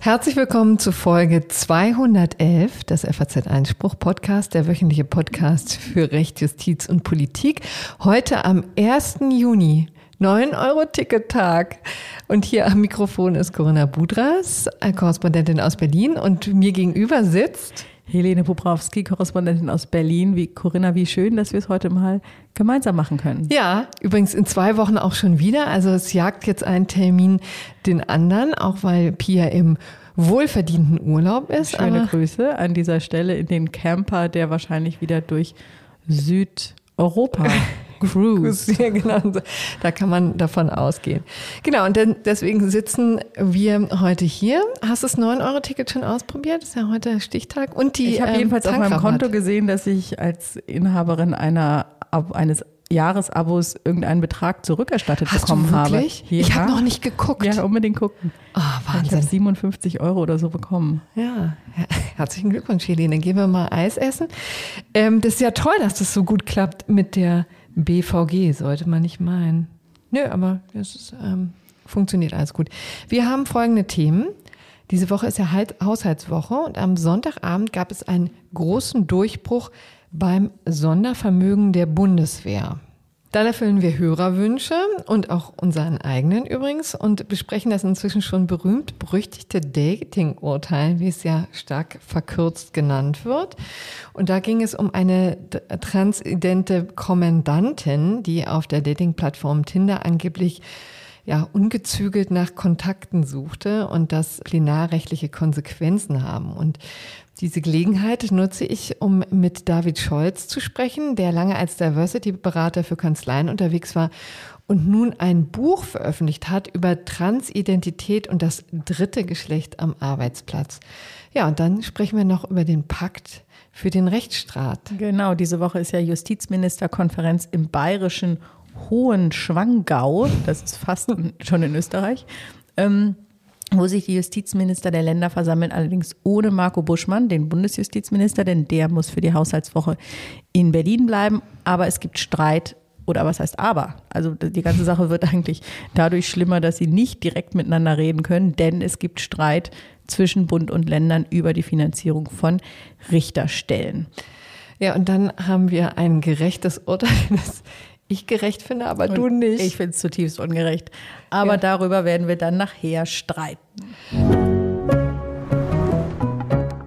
Herzlich willkommen zu Folge 211 des FAZ Einspruch Podcast, der wöchentliche Podcast für Recht, Justiz und Politik. Heute am 1. Juni 9-Euro-Ticket-Tag. Und hier am Mikrofon ist Corinna Budras, Korrespondentin aus Berlin. Und mir gegenüber sitzt Helene Pobrowski, Korrespondentin aus Berlin. Wie Corinna, wie schön, dass wir es heute mal gemeinsam machen können. Ja, übrigens in zwei Wochen auch schon wieder. Also es jagt jetzt ein Termin den anderen, auch weil Pia im wohlverdienten Urlaub ist. Schöne Grüße an dieser Stelle in den Camper, der wahrscheinlich wieder durch Südeuropa Cruise. Ja, genau. Da kann man davon ausgehen. Genau, und dann, deswegen sitzen wir heute hier. Hast du das 9-Euro-Ticket schon ausprobiert? Das ist ja heute Stichtag. Und die, ich habe ähm, jedenfalls auf meinem Konto gesehen, dass ich als Inhaberin einer, eines Jahresabos irgendeinen Betrag zurückerstattet Hast bekommen du wirklich? habe. Ja. Ich habe noch nicht geguckt. Ja, unbedingt gucken. Oh, Wahnsinn. Ich habe 57 Euro oder so bekommen. Ja, herzlichen Glückwunsch, Helene. Dann gehen wir mal Eis essen. Ähm, das ist ja toll, dass das so gut klappt mit der BVG, sollte man nicht meinen. Nö, aber es ist, ähm, funktioniert alles gut. Wir haben folgende Themen. Diese Woche ist ja Haushaltswoche und am Sonntagabend gab es einen großen Durchbruch beim Sondervermögen der Bundeswehr. Dann erfüllen wir Hörerwünsche und auch unseren eigenen übrigens und besprechen das inzwischen schon berühmt berüchtigte Dating-Urteil, wie es ja stark verkürzt genannt wird. Und da ging es um eine transidente Kommendantin, die auf der Dating-Plattform Tinder angeblich ja, ungezügelt nach Kontakten suchte und das plenarrechtliche Konsequenzen haben. Und diese Gelegenheit nutze ich, um mit David Scholz zu sprechen, der lange als Diversity-Berater für Kanzleien unterwegs war und nun ein Buch veröffentlicht hat über Transidentität und das dritte Geschlecht am Arbeitsplatz. Ja, und dann sprechen wir noch über den Pakt für den Rechtsstaat. Genau, diese Woche ist ja Justizministerkonferenz im bayerischen Hohenschwangau, das ist fast schon in Österreich. Ähm, wo sich die Justizminister der Länder versammeln, allerdings ohne Marco Buschmann, den Bundesjustizminister, denn der muss für die Haushaltswoche in Berlin bleiben. Aber es gibt Streit oder was heißt aber? Also die ganze Sache wird eigentlich dadurch schlimmer, dass sie nicht direkt miteinander reden können, denn es gibt Streit zwischen Bund und Ländern über die Finanzierung von Richterstellen. Ja, und dann haben wir ein gerechtes Urteil, das ich gerecht finde, aber und du nicht. Ich finde es zutiefst ungerecht. Aber ja. darüber werden wir dann nachher streiten.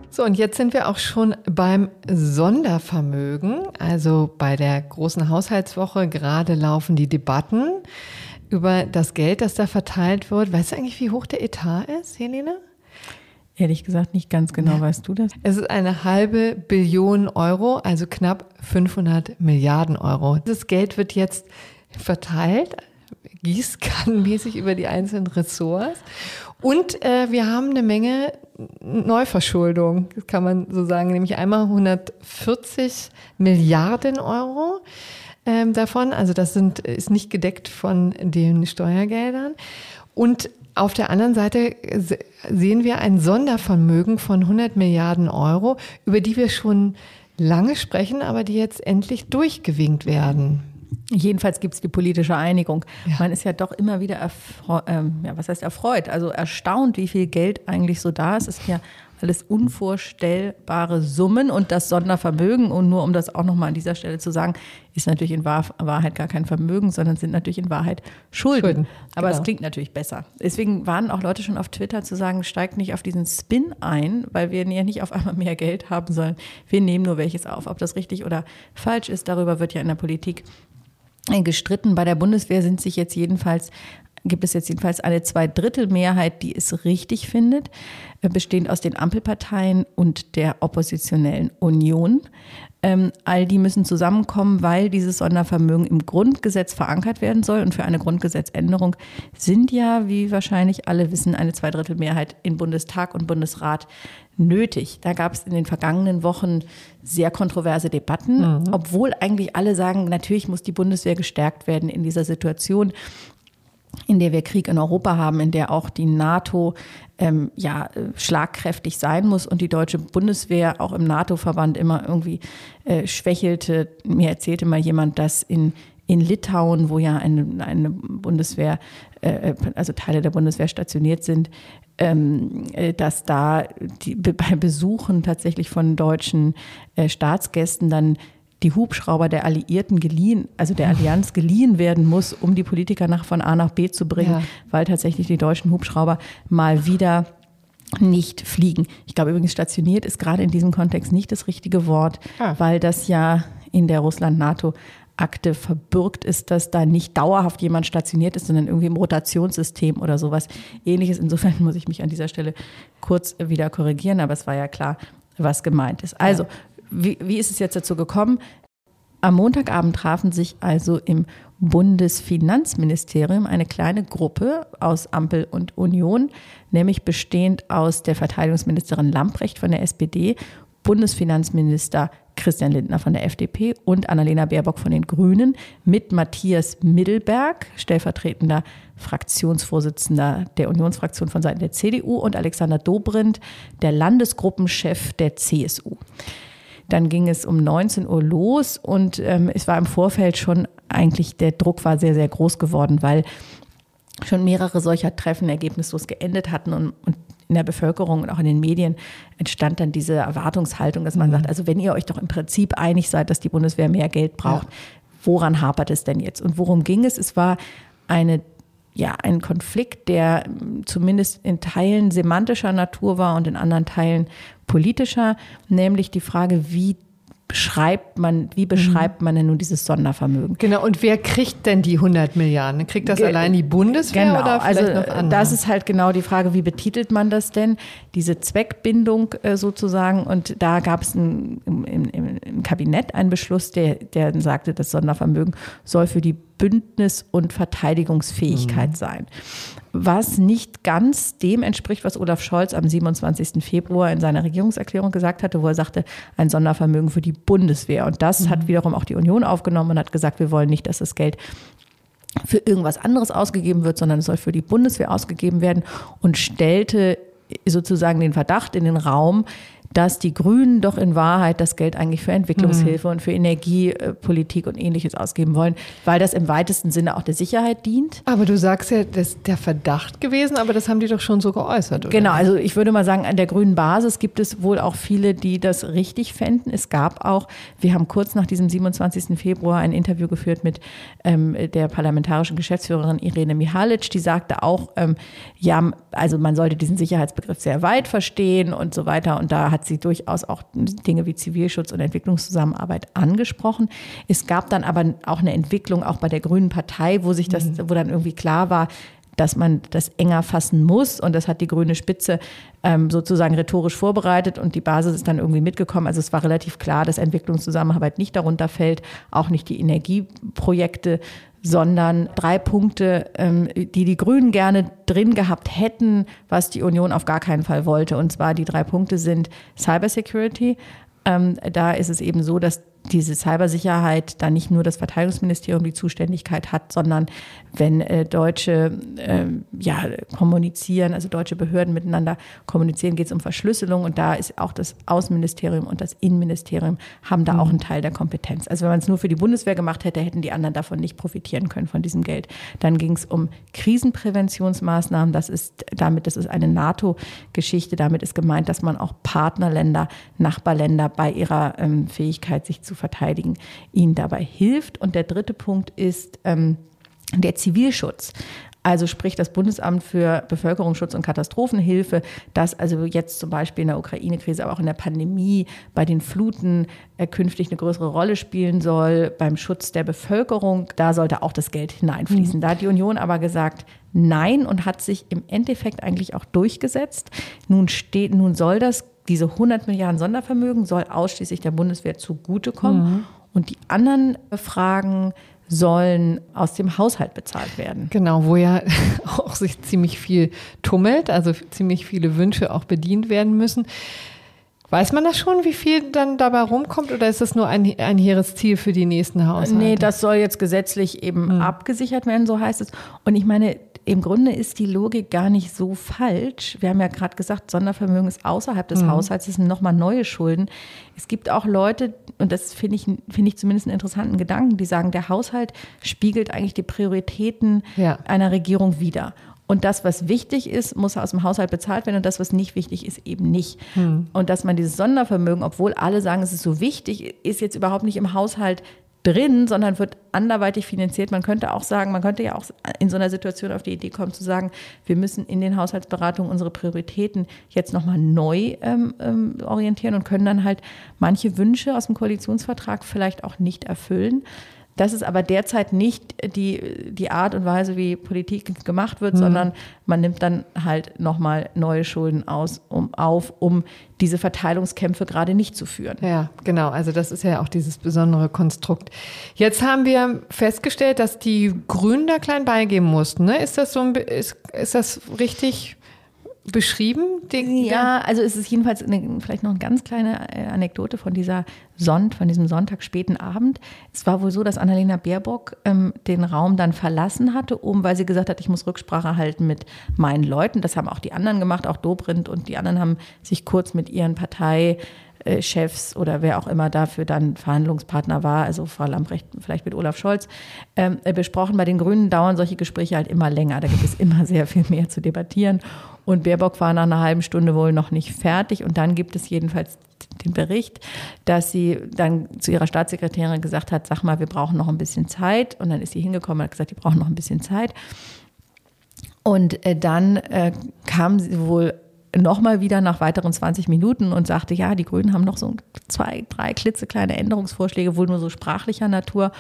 So, und jetzt sind wir auch schon beim Sondervermögen, also bei der großen Haushaltswoche. Gerade laufen die Debatten über das Geld, das da verteilt wird. Weißt du eigentlich, wie hoch der Etat ist, Helene? Ehrlich gesagt nicht ganz genau, weißt du das? Es ist eine halbe Billion Euro, also knapp 500 Milliarden Euro. Das Geld wird jetzt verteilt, gießkannenmäßig über die einzelnen Ressorts. Und äh, wir haben eine Menge Neuverschuldung, kann man so sagen, nämlich einmal 140 Milliarden Euro ähm, davon. Also das sind, ist nicht gedeckt von den Steuergeldern. Und auf der anderen Seite sehen wir ein Sondervermögen von 100 Milliarden Euro, über die wir schon lange sprechen, aber die jetzt endlich durchgewinkt werden. Jedenfalls gibt es die politische Einigung. Ja. Man ist ja doch immer wieder erfreut, ähm, ja, was heißt erfreut, also erstaunt, wie viel Geld eigentlich so da ist. Es ist ja alles unvorstellbare Summen und das Sondervermögen. Und nur um das auch nochmal an dieser Stelle zu sagen, ist natürlich in Wahrheit gar kein Vermögen, sondern sind natürlich in Wahrheit Schulden. Schulden Aber genau. es klingt natürlich besser. Deswegen waren auch Leute schon auf Twitter zu sagen, steigt nicht auf diesen Spin ein, weil wir ja nicht auf einmal mehr Geld haben sollen. Wir nehmen nur welches auf. Ob das richtig oder falsch ist, darüber wird ja in der Politik gestritten. Bei der Bundeswehr sind sich jetzt jedenfalls gibt es jetzt jedenfalls eine Zweidrittelmehrheit, die es richtig findet, äh, bestehend aus den Ampelparteien und der oppositionellen Union. Ähm, all die müssen zusammenkommen, weil dieses Sondervermögen im Grundgesetz verankert werden soll. Und für eine Grundgesetzänderung sind ja, wie wahrscheinlich alle wissen, eine Zweidrittelmehrheit in Bundestag und Bundesrat nötig. Da gab es in den vergangenen Wochen sehr kontroverse Debatten, mhm. obwohl eigentlich alle sagen, natürlich muss die Bundeswehr gestärkt werden in dieser Situation in der wir Krieg in Europa haben, in der auch die NATO ähm, ja schlagkräftig sein muss und die deutsche Bundeswehr auch im NATO-Verband immer irgendwie äh, schwächelte. Mir erzählte mal jemand, dass in in Litauen, wo ja eine, eine Bundeswehr, äh, also Teile der Bundeswehr stationiert sind, ähm, äh, dass da die, bei Besuchen tatsächlich von deutschen äh, Staatsgästen dann die Hubschrauber der Alliierten geliehen, also der Allianz geliehen werden muss, um die Politiker nach von A nach B zu bringen, ja. weil tatsächlich die deutschen Hubschrauber mal wieder nicht fliegen. Ich glaube übrigens, stationiert ist gerade in diesem Kontext nicht das richtige Wort, ah. weil das ja in der Russland-NATO Akte verbürgt ist, dass da nicht dauerhaft jemand stationiert ist, sondern irgendwie im Rotationssystem oder sowas ähnliches. Insofern muss ich mich an dieser Stelle kurz wieder korrigieren, aber es war ja klar, was gemeint ist. Also, wie, wie ist es jetzt dazu gekommen? Am Montagabend trafen sich also im Bundesfinanzministerium eine kleine Gruppe aus Ampel und Union, nämlich bestehend aus der Verteidigungsministerin Lamprecht von der SPD, Bundesfinanzminister Christian Lindner von der FDP und Annalena Baerbock von den Grünen mit Matthias Middelberg, stellvertretender Fraktionsvorsitzender der Unionsfraktion von Seiten der CDU und Alexander Dobrindt, der Landesgruppenchef der CSU. Dann ging es um 19 Uhr los und ähm, es war im Vorfeld schon eigentlich, der Druck war sehr, sehr groß geworden, weil schon mehrere solcher Treffen ergebnislos geendet hatten und, und in der Bevölkerung und auch in den Medien entstand dann diese Erwartungshaltung, dass man mhm. sagt, also wenn ihr euch doch im Prinzip einig seid, dass die Bundeswehr mehr Geld braucht, ja. woran hapert es denn jetzt? Und worum ging es? Es war eine ja, ein Konflikt, der zumindest in Teilen semantischer Natur war und in anderen Teilen politischer, nämlich die Frage, wie beschreibt man, wie beschreibt man denn nun dieses Sondervermögen? Genau, und wer kriegt denn die 100 Milliarden? Kriegt das Ge allein die Bundeswehr genau, oder vielleicht also, noch andere? Das ist halt genau die Frage, wie betitelt man das denn? Diese Zweckbindung äh, sozusagen und da gab es im, im, im Kabinett einen Beschluss, der, der sagte, das Sondervermögen soll für die Bündnis- und Verteidigungsfähigkeit mhm. sein. Was nicht ganz dem entspricht, was Olaf Scholz am 27. Februar in seiner Regierungserklärung gesagt hatte, wo er sagte, ein Sondervermögen für die Bundeswehr. Und das mhm. hat wiederum auch die Union aufgenommen und hat gesagt, wir wollen nicht, dass das Geld für irgendwas anderes ausgegeben wird, sondern es soll für die Bundeswehr ausgegeben werden und stellte sozusagen den Verdacht in den Raum, dass die Grünen doch in Wahrheit das Geld eigentlich für Entwicklungshilfe mhm. und für Energiepolitik und ähnliches ausgeben wollen, weil das im weitesten Sinne auch der Sicherheit dient. Aber du sagst ja, das ist der Verdacht gewesen, aber das haben die doch schon so geäußert, oder? Genau, also ich würde mal sagen, an der grünen Basis gibt es wohl auch viele, die das richtig fänden. Es gab auch, wir haben kurz nach diesem 27. Februar ein Interview geführt mit ähm, der parlamentarischen Geschäftsführerin Irene Mihalic, die sagte auch, ähm, ja, also man sollte diesen Sicherheitsbegriff sehr weit verstehen und so weiter. Und da hat hat sie durchaus auch Dinge wie Zivilschutz und Entwicklungszusammenarbeit angesprochen. Es gab dann aber auch eine Entwicklung auch bei der Grünen Partei, wo sich das, mhm. wo dann irgendwie klar war, dass man das enger fassen muss. Und das hat die grüne Spitze ähm, sozusagen rhetorisch vorbereitet und die Basis ist dann irgendwie mitgekommen. Also es war relativ klar, dass Entwicklungszusammenarbeit nicht darunter fällt, auch nicht die Energieprojekte, sondern drei Punkte, ähm, die die Grünen gerne drin gehabt hätten, was die Union auf gar keinen Fall wollte. Und zwar die drei Punkte sind Cybersecurity. Ähm, da ist es eben so, dass diese Cybersicherheit dann nicht nur das Verteidigungsministerium die Zuständigkeit hat, sondern wenn äh, Deutsche äh, ja, kommunizieren, also deutsche Behörden miteinander kommunizieren, geht es um Verschlüsselung und da ist auch das Außenministerium und das Innenministerium haben da mhm. auch einen Teil der Kompetenz. Also wenn man es nur für die Bundeswehr gemacht hätte, hätten die anderen davon nicht profitieren können von diesem Geld. Dann ging es um Krisenpräventionsmaßnahmen. Das ist damit, das ist eine NATO-Geschichte. Damit ist gemeint, dass man auch Partnerländer, Nachbarländer bei ihrer ähm, Fähigkeit, sich zu zu verteidigen, ihnen dabei hilft. Und der dritte Punkt ist ähm, der Zivilschutz. Also sprich das Bundesamt für Bevölkerungsschutz und Katastrophenhilfe, das also jetzt zum Beispiel in der Ukraine-Krise, aber auch in der Pandemie, bei den Fluten äh, künftig eine größere Rolle spielen soll, beim Schutz der Bevölkerung, da sollte auch das Geld hineinfließen. Mhm. Da hat die Union aber gesagt, nein und hat sich im Endeffekt eigentlich auch durchgesetzt. Nun steht, nun soll das diese 100 Milliarden Sondervermögen soll ausschließlich der Bundeswehr zugutekommen. Mhm. Und die anderen Fragen sollen aus dem Haushalt bezahlt werden. Genau, wo ja auch sich ziemlich viel tummelt, also ziemlich viele Wünsche auch bedient werden müssen. Weiß man das schon, wie viel dann dabei rumkommt oder ist das nur ein, ein hehres Ziel für die nächsten Haushalte? Nee, das soll jetzt gesetzlich eben hm. abgesichert werden, so heißt es. Und ich meine, im Grunde ist die Logik gar nicht so falsch. Wir haben ja gerade gesagt, Sondervermögen ist außerhalb des mhm. Haushalts, es sind nochmal neue Schulden. Es gibt auch Leute, und das finde ich, finde ich zumindest einen interessanten Gedanken, die sagen, der Haushalt spiegelt eigentlich die Prioritäten ja. einer Regierung wider. Und das, was wichtig ist, muss aus dem Haushalt bezahlt werden und das, was nicht wichtig ist, eben nicht. Hm. Und dass man dieses Sondervermögen, obwohl alle sagen, es ist so wichtig, ist jetzt überhaupt nicht im Haushalt drin, sondern wird anderweitig finanziert. Man könnte auch sagen, man könnte ja auch in so einer Situation auf die Idee kommen zu sagen, wir müssen in den Haushaltsberatungen unsere Prioritäten jetzt nochmal neu ähm, ähm, orientieren und können dann halt manche Wünsche aus dem Koalitionsvertrag vielleicht auch nicht erfüllen. Das ist aber derzeit nicht die, die Art und Weise, wie Politik gemacht wird, mhm. sondern man nimmt dann halt nochmal neue Schulden aus, um, auf, um diese Verteilungskämpfe gerade nicht zu führen. Ja, genau. Also das ist ja auch dieses besondere Konstrukt. Jetzt haben wir festgestellt, dass die Grünen da klein beigeben mussten. Ne? Ist das so ein, ist, ist das richtig beschrieben? ja, also es ist jedenfalls eine, vielleicht noch eine ganz kleine äh, Anekdote von dieser Sonnt, von diesem Sonntag späten Abend. Es war wohl so, dass Annalena Baerbock ähm, den Raum dann verlassen hatte, um, weil sie gesagt hat, ich muss Rücksprache halten mit meinen Leuten. Das haben auch die anderen gemacht, auch Dobrindt und die anderen haben sich kurz mit ihren Partei Chefs oder wer auch immer dafür dann Verhandlungspartner war, also Frau Lamprecht vielleicht mit Olaf Scholz, ähm, besprochen. Bei den Grünen dauern solche Gespräche halt immer länger. Da gibt es immer sehr viel mehr zu debattieren. Und Baerbock war nach einer halben Stunde wohl noch nicht fertig. Und dann gibt es jedenfalls den Bericht, dass sie dann zu ihrer Staatssekretärin gesagt hat, sag mal, wir brauchen noch ein bisschen Zeit. Und dann ist sie hingekommen und hat gesagt, die brauchen noch ein bisschen Zeit. Und äh, dann äh, kam sie wohl nochmal wieder nach weiteren 20 Minuten und sagte, ja, die Grünen haben noch so zwei, drei klitzekleine Änderungsvorschläge, wohl nur so sprachlicher Natur.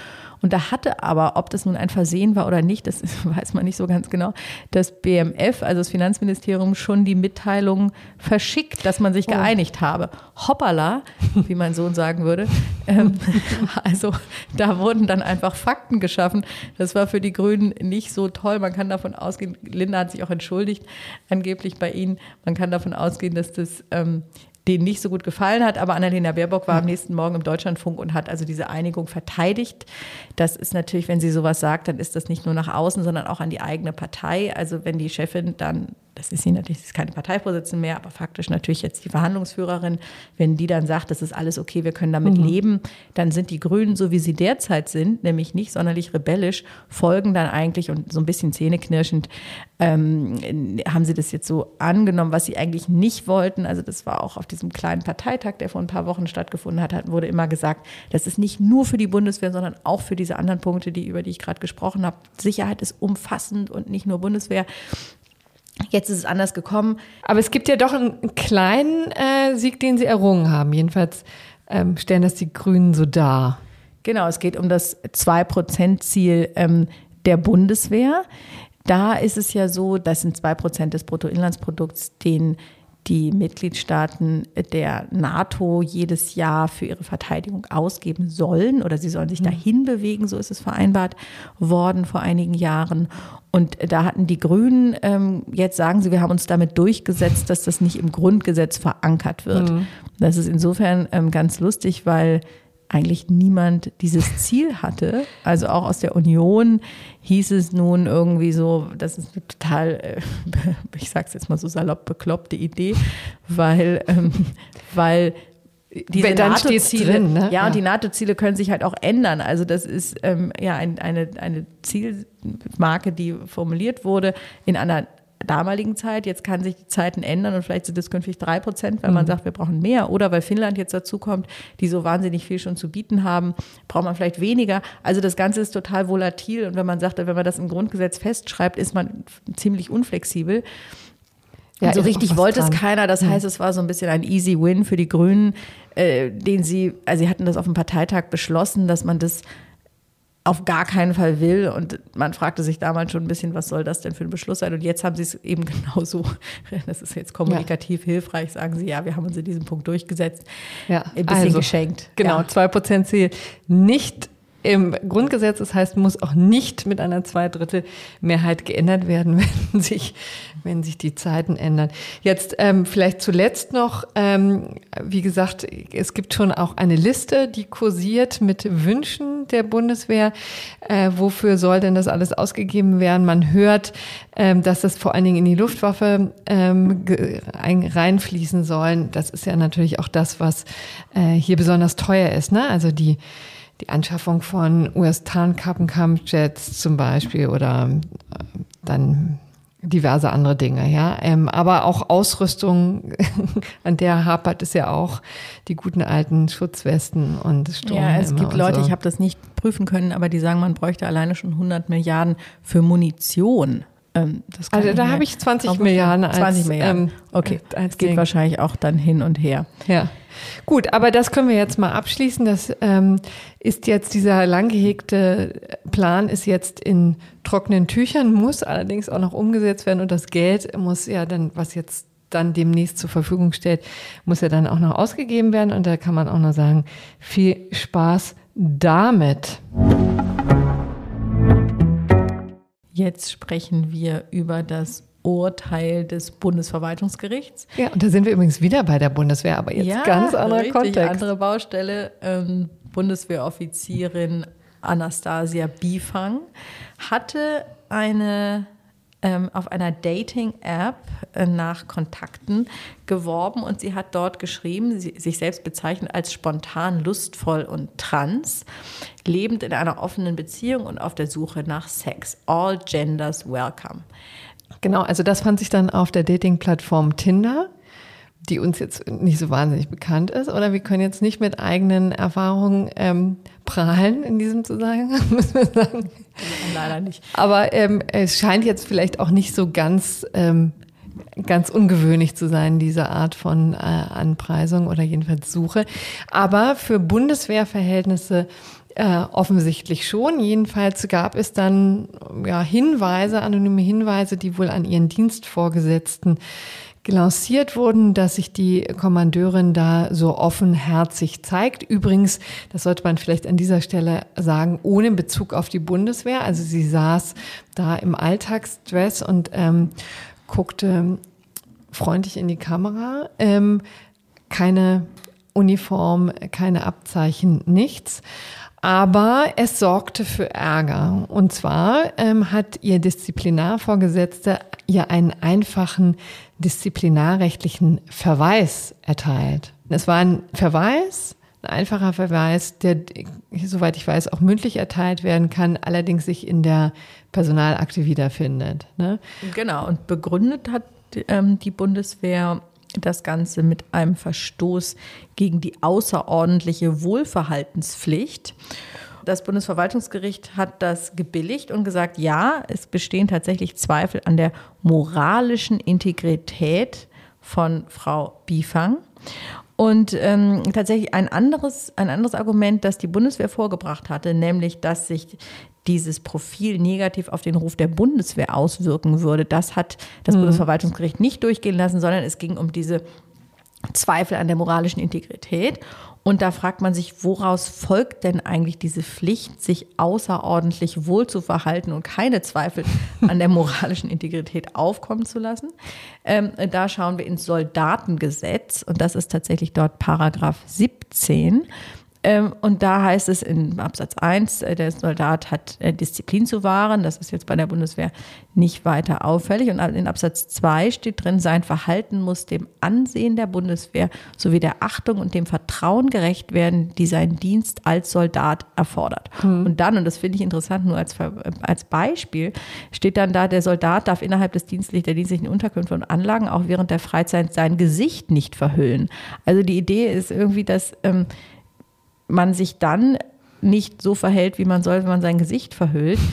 Und da hatte aber, ob das nun ein Versehen war oder nicht, das weiß man nicht so ganz genau, das BMF, also das Finanzministerium, schon die Mitteilung verschickt, dass man sich oh. geeinigt habe. Hoppala, wie mein Sohn sagen würde. Ähm, also da wurden dann einfach Fakten geschaffen. Das war für die Grünen nicht so toll. Man kann davon ausgehen, Linda hat sich auch entschuldigt, angeblich bei Ihnen. Man kann davon ausgehen, dass das ähm, denen nicht so gut gefallen hat. Aber Annalena Baerbock war am nächsten Morgen im Deutschlandfunk und hat also diese Einigung verteidigt. Das ist natürlich, wenn sie sowas sagt, dann ist das nicht nur nach außen, sondern auch an die eigene Partei. Also wenn die Chefin dann das ist sie natürlich, das ist keine Parteivorsitzende mehr, aber faktisch natürlich jetzt die Verhandlungsführerin, wenn die dann sagt, das ist alles okay, wir können damit mhm. leben, dann sind die Grünen, so wie sie derzeit sind, nämlich nicht sonderlich rebellisch, folgen dann eigentlich und so ein bisschen zähneknirschend ähm, haben sie das jetzt so angenommen, was sie eigentlich nicht wollten. Also das war auch auf diesem kleinen Parteitag, der vor ein paar Wochen stattgefunden hat, wurde immer gesagt, das ist nicht nur für die Bundeswehr, sondern auch für diese anderen Punkte, die, über die ich gerade gesprochen habe. Sicherheit ist umfassend und nicht nur Bundeswehr. Jetzt ist es anders gekommen. Aber es gibt ja doch einen kleinen äh, Sieg, den sie errungen haben. Jedenfalls ähm, stellen das die Grünen so dar. Genau, es geht um das 2-Prozent-Ziel ähm, der Bundeswehr. Da ist es ja so, das sind 2 Prozent des Bruttoinlandsprodukts, den die Mitgliedstaaten der NATO jedes Jahr für ihre Verteidigung ausgeben sollen oder sie sollen sich mhm. dahin bewegen, so ist es vereinbart worden vor einigen Jahren. Und da hatten die Grünen, ähm, jetzt sagen sie, wir haben uns damit durchgesetzt, dass das nicht im Grundgesetz verankert wird. Mhm. Das ist insofern ähm, ganz lustig, weil eigentlich niemand dieses Ziel hatte. Also auch aus der Union hieß es nun irgendwie so, das ist eine total, äh, ich sag's jetzt mal so salopp, bekloppte Idee, weil, ähm, weil diese NATO-Ziele, ne? ja, ja, und die NATO-Ziele können sich halt auch ändern. Also das ist ähm, ja ein, eine, eine Zielmarke, die formuliert wurde in einer damaligen Zeit. Jetzt kann sich die Zeiten ändern und vielleicht sind es künftig drei Prozent, weil mhm. man sagt, wir brauchen mehr. Oder weil Finnland jetzt dazu kommt, die so wahnsinnig viel schon zu bieten haben, braucht man vielleicht weniger. Also das Ganze ist total volatil. Und wenn man sagt, wenn man das im Grundgesetz festschreibt, ist man ziemlich unflexibel. Ja, so richtig wollte es keiner. Das heißt, es war so ein bisschen ein easy win für die Grünen, äh, den sie, also sie hatten das auf dem Parteitag beschlossen, dass man das auf gar keinen Fall will. Und man fragte sich damals schon ein bisschen, was soll das denn für ein Beschluss sein? Und jetzt haben sie es eben genauso, das ist jetzt kommunikativ ja. hilfreich, sagen sie, ja, wir haben uns in diesem Punkt durchgesetzt. Ja, ein bisschen also, geschenkt. Genau, zwei ja. Prozent Ziel. Nicht im Grundgesetz. Das heißt, muss auch nicht mit einer Zweidrittelmehrheit geändert werden, wenn sich, wenn sich die Zeiten ändern. Jetzt ähm, vielleicht zuletzt noch, ähm, wie gesagt, es gibt schon auch eine Liste, die kursiert mit Wünschen der Bundeswehr. Äh, wofür soll denn das alles ausgegeben werden? Man hört, ähm, dass das vor allen Dingen in die Luftwaffe ähm, reinfließen sollen. Das ist ja natürlich auch das, was äh, hier besonders teuer ist. Ne? Also die die Anschaffung von US-Tarnkappenkampfjets zum Beispiel oder äh, dann diverse andere Dinge, ja. Ähm, aber auch Ausrüstung, an der hapert es ja auch die guten alten Schutzwesten und Sturm. Ja, es gibt Leute, so. ich habe das nicht prüfen können, aber die sagen, man bräuchte alleine schon 100 Milliarden für Munition. Ähm, also da habe ich 20 Milliarden als 20 Milliarden. Ähm, okay, es geht wahrscheinlich auch dann hin und her. Ja. Gut, aber das können wir jetzt mal abschließen. Das ähm, ist jetzt dieser lang gehegte Plan ist jetzt in trockenen Tüchern, muss allerdings auch noch umgesetzt werden und das Geld muss ja dann, was jetzt dann demnächst zur Verfügung steht, muss ja dann auch noch ausgegeben werden und da kann man auch noch sagen, viel Spaß damit. Jetzt sprechen wir über das Urteil des Bundesverwaltungsgerichts. Ja, und da sind wir übrigens wieder bei der Bundeswehr, aber jetzt ja, ganz anderer richtig, Kontext. andere Baustelle. Ähm, Bundeswehroffizierin Anastasia Bifang hatte eine ähm, auf einer Dating-App äh, nach Kontakten geworben und sie hat dort geschrieben, sie, sich selbst bezeichnet als spontan, lustvoll und trans, lebend in einer offenen Beziehung und auf der Suche nach Sex. All genders welcome. Genau, also das fand sich dann auf der Dating-Plattform Tinder die uns jetzt nicht so wahnsinnig bekannt ist, oder wir können jetzt nicht mit eigenen Erfahrungen ähm, prahlen in diesem Zusammenhang, müssen wir sagen. Leider nicht. Aber ähm, es scheint jetzt vielleicht auch nicht so ganz, ähm, ganz ungewöhnlich zu sein, diese Art von äh, Anpreisung oder jedenfalls Suche. Aber für Bundeswehrverhältnisse äh, offensichtlich schon. Jedenfalls gab es dann ja, Hinweise, anonyme Hinweise, die wohl an ihren Dienstvorgesetzten gelanciert wurden, dass sich die Kommandeurin da so offenherzig zeigt. Übrigens, das sollte man vielleicht an dieser Stelle sagen, ohne Bezug auf die Bundeswehr. Also sie saß da im Alltagsdress und ähm, guckte freundlich in die Kamera. Ähm, keine Uniform, keine Abzeichen, nichts. Aber es sorgte für Ärger. Und zwar ähm, hat ihr Disziplinarvorgesetzter ihr einen einfachen disziplinarrechtlichen Verweis erteilt. Es war ein Verweis, ein einfacher Verweis, der, soweit ich weiß, auch mündlich erteilt werden kann, allerdings sich in der Personalakte wiederfindet. Ne? Genau, und begründet hat ähm, die Bundeswehr das Ganze mit einem Verstoß gegen die außerordentliche Wohlverhaltenspflicht. Das Bundesverwaltungsgericht hat das gebilligt und gesagt, ja, es bestehen tatsächlich Zweifel an der moralischen Integrität von Frau Bifang. Und ähm, tatsächlich ein anderes, ein anderes Argument, das die Bundeswehr vorgebracht hatte, nämlich, dass sich dieses Profil negativ auf den Ruf der Bundeswehr auswirken würde, das hat das mhm. Bundesverwaltungsgericht nicht durchgehen lassen, sondern es ging um diese Zweifel an der moralischen Integrität. Und da fragt man sich, woraus folgt denn eigentlich diese Pflicht, sich außerordentlich wohl zu verhalten und keine Zweifel an der moralischen Integrität aufkommen zu lassen? Ähm, da schauen wir ins Soldatengesetz und das ist tatsächlich dort Paragraph 17. Ähm, und da heißt es in Absatz 1, äh, der Soldat hat äh, Disziplin zu wahren. Das ist jetzt bei der Bundeswehr nicht weiter auffällig. Und in Absatz 2 steht drin, sein Verhalten muss dem Ansehen der Bundeswehr sowie der Achtung und dem Vertrauen gerecht werden, die sein Dienst als Soldat erfordert. Mhm. Und dann, und das finde ich interessant, nur als, als Beispiel, steht dann da, der Soldat darf innerhalb des dienstlich, der dienstlichen Unterkünfte und Anlagen auch während der Freizeit sein Gesicht nicht verhüllen. Also die Idee ist irgendwie, dass ähm, man sich dann nicht so verhält, wie man soll, wenn man sein Gesicht verhüllt.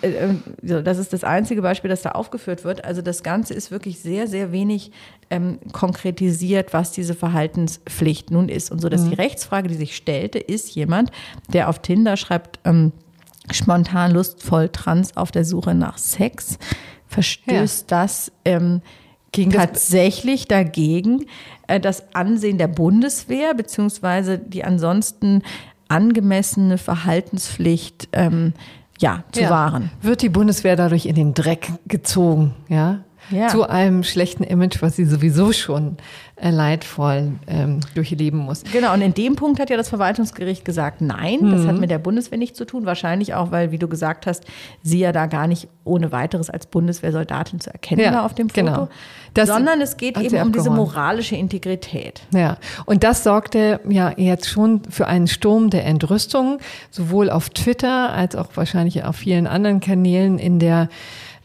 Äh, ähm, das ist das einzige Beispiel, das da aufgeführt wird. Also das Ganze ist wirklich sehr, sehr wenig ähm, konkretisiert, was diese Verhaltenspflicht nun ist. Und so, dass mhm. die Rechtsfrage, die sich stellte, ist jemand, der auf Tinder schreibt, ähm, spontan, lustvoll, trans auf der Suche nach Sex, verstößt ja. das ähm, gegen tatsächlich dagegen, äh, das Ansehen der Bundeswehr beziehungsweise die ansonsten angemessene Verhaltenspflicht ähm, ja, zu Ja. wahren. Wird die Bundeswehr dadurch in den Dreck gezogen, ja? Ja. Zu einem schlechten Image, was sie sowieso schon leidvoll ähm, durchleben muss. Genau, und in dem Punkt hat ja das Verwaltungsgericht gesagt, nein, das Mhm. hat mit der Bundeswehr nichts zu tun. Wahrscheinlich auch, weil, wie du gesagt hast, sie ja da gar nicht ohne weiteres als Bundeswehrsoldatin zu erkennen Ja, war auf dem Foto. genau. Das sondern es geht eben um diese moralische Integrität. Ja, und das sorgte ja jetzt schon für einen Sturm der Entrüstung, sowohl auf Twitter als auch wahrscheinlich auf vielen anderen Kanälen in der,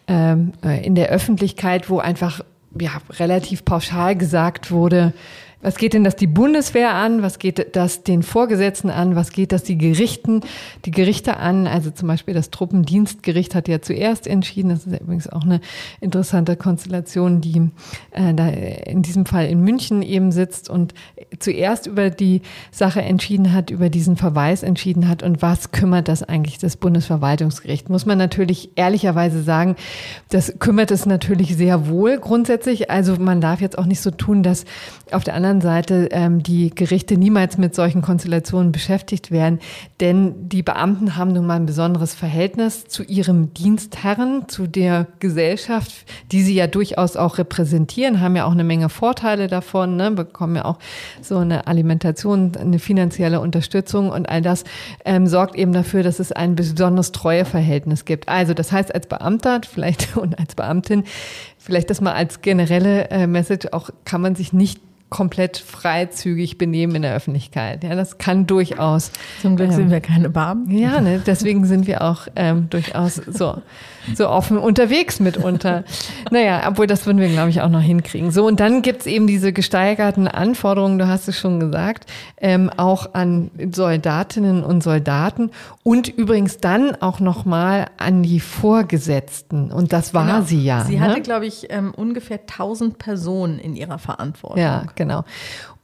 ähm, äh, in der Öffentlichkeit, wo einfach ja, relativ pauschal gesagt wurde, was geht denn das die Bundeswehr an? Was geht das den Vorgesetzten an? Was geht das die Gerichten, die Gerichte an? Also zum Beispiel das Truppendienstgericht hat ja zuerst entschieden. Das ist ja übrigens auch eine interessante Konstellation, die äh, da in diesem Fall in München eben sitzt und zuerst über die Sache entschieden hat, über diesen Verweis entschieden hat. Und was kümmert das eigentlich das Bundesverwaltungsgericht? Muss man natürlich ehrlicherweise sagen, das kümmert es natürlich sehr wohl grundsätzlich. Also man darf jetzt auch nicht so tun, dass auf der anderen Seite ähm, die Gerichte niemals mit solchen Konstellationen beschäftigt werden. Denn die Beamten haben nun mal ein besonderes Verhältnis zu ihrem Dienstherren, zu der Gesellschaft, die sie ja durchaus auch repräsentieren, haben ja auch eine Menge Vorteile davon, ne, bekommen ja auch so eine Alimentation, eine finanzielle Unterstützung und all das ähm, sorgt eben dafür, dass es ein besonderes Treueverhältnis gibt. Also das heißt, als Beamter vielleicht und als Beamtin, vielleicht das mal als generelle äh, Message, auch kann man sich nicht komplett freizügig benehmen in der Öffentlichkeit. Ja, das kann durchaus. Zum Glück ähm, sind wir keine Beamten. ja, ne, deswegen sind wir auch ähm, durchaus so, so offen unterwegs mitunter. Naja, obwohl das würden wir, glaube ich, auch noch hinkriegen. So, und dann gibt's eben diese gesteigerten Anforderungen, du hast es schon gesagt, ähm, auch an Soldatinnen und Soldaten und übrigens dann auch nochmal an die Vorgesetzten. Und das war Genau. sie ja. Sie ne? hatte, glaube ich, ähm, ungefähr 1000 Personen in ihrer Verantwortung. Ja, genau.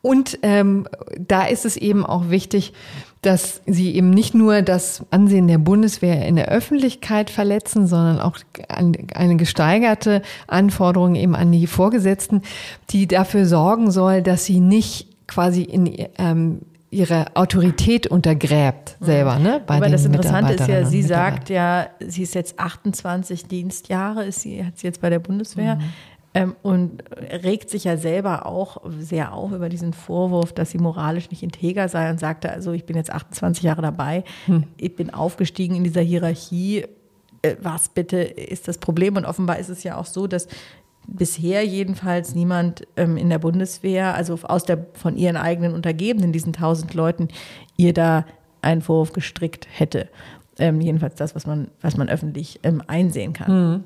Und ähm, da ist es eben auch wichtig, dass sie eben nicht nur das Ansehen der Bundeswehr in der Öffentlichkeit verletzen, sondern auch eine gesteigerte Anforderung eben an die Vorgesetzten, die dafür sorgen soll, dass sie nicht quasi in ähm, ihre Autorität untergräbt selber. Ne, bei Aber das Interessante ist ja, sie sagt ja, sie ist jetzt 28 Dienstjahre, ist sie, hat sie jetzt bei der Bundeswehr. Ähm, und regt sich ja selber auch sehr auf über diesen Vorwurf, dass sie moralisch nicht integer sei und sagte, also ich bin jetzt 28 Jahre dabei, ich bin aufgestiegen in dieser Hierarchie. Äh, Was bitte ist das Problem? Und offenbar ist es ja auch so, dass bisher jedenfalls niemand ähm, in der Bundeswehr, also aus der von ihren eigenen Untergebenen, diesen 1000 Leuten, ihr da einen Vorwurf gestrickt hätte. Ähm, jedenfalls das, was man, was man öffentlich ähm, einsehen kann.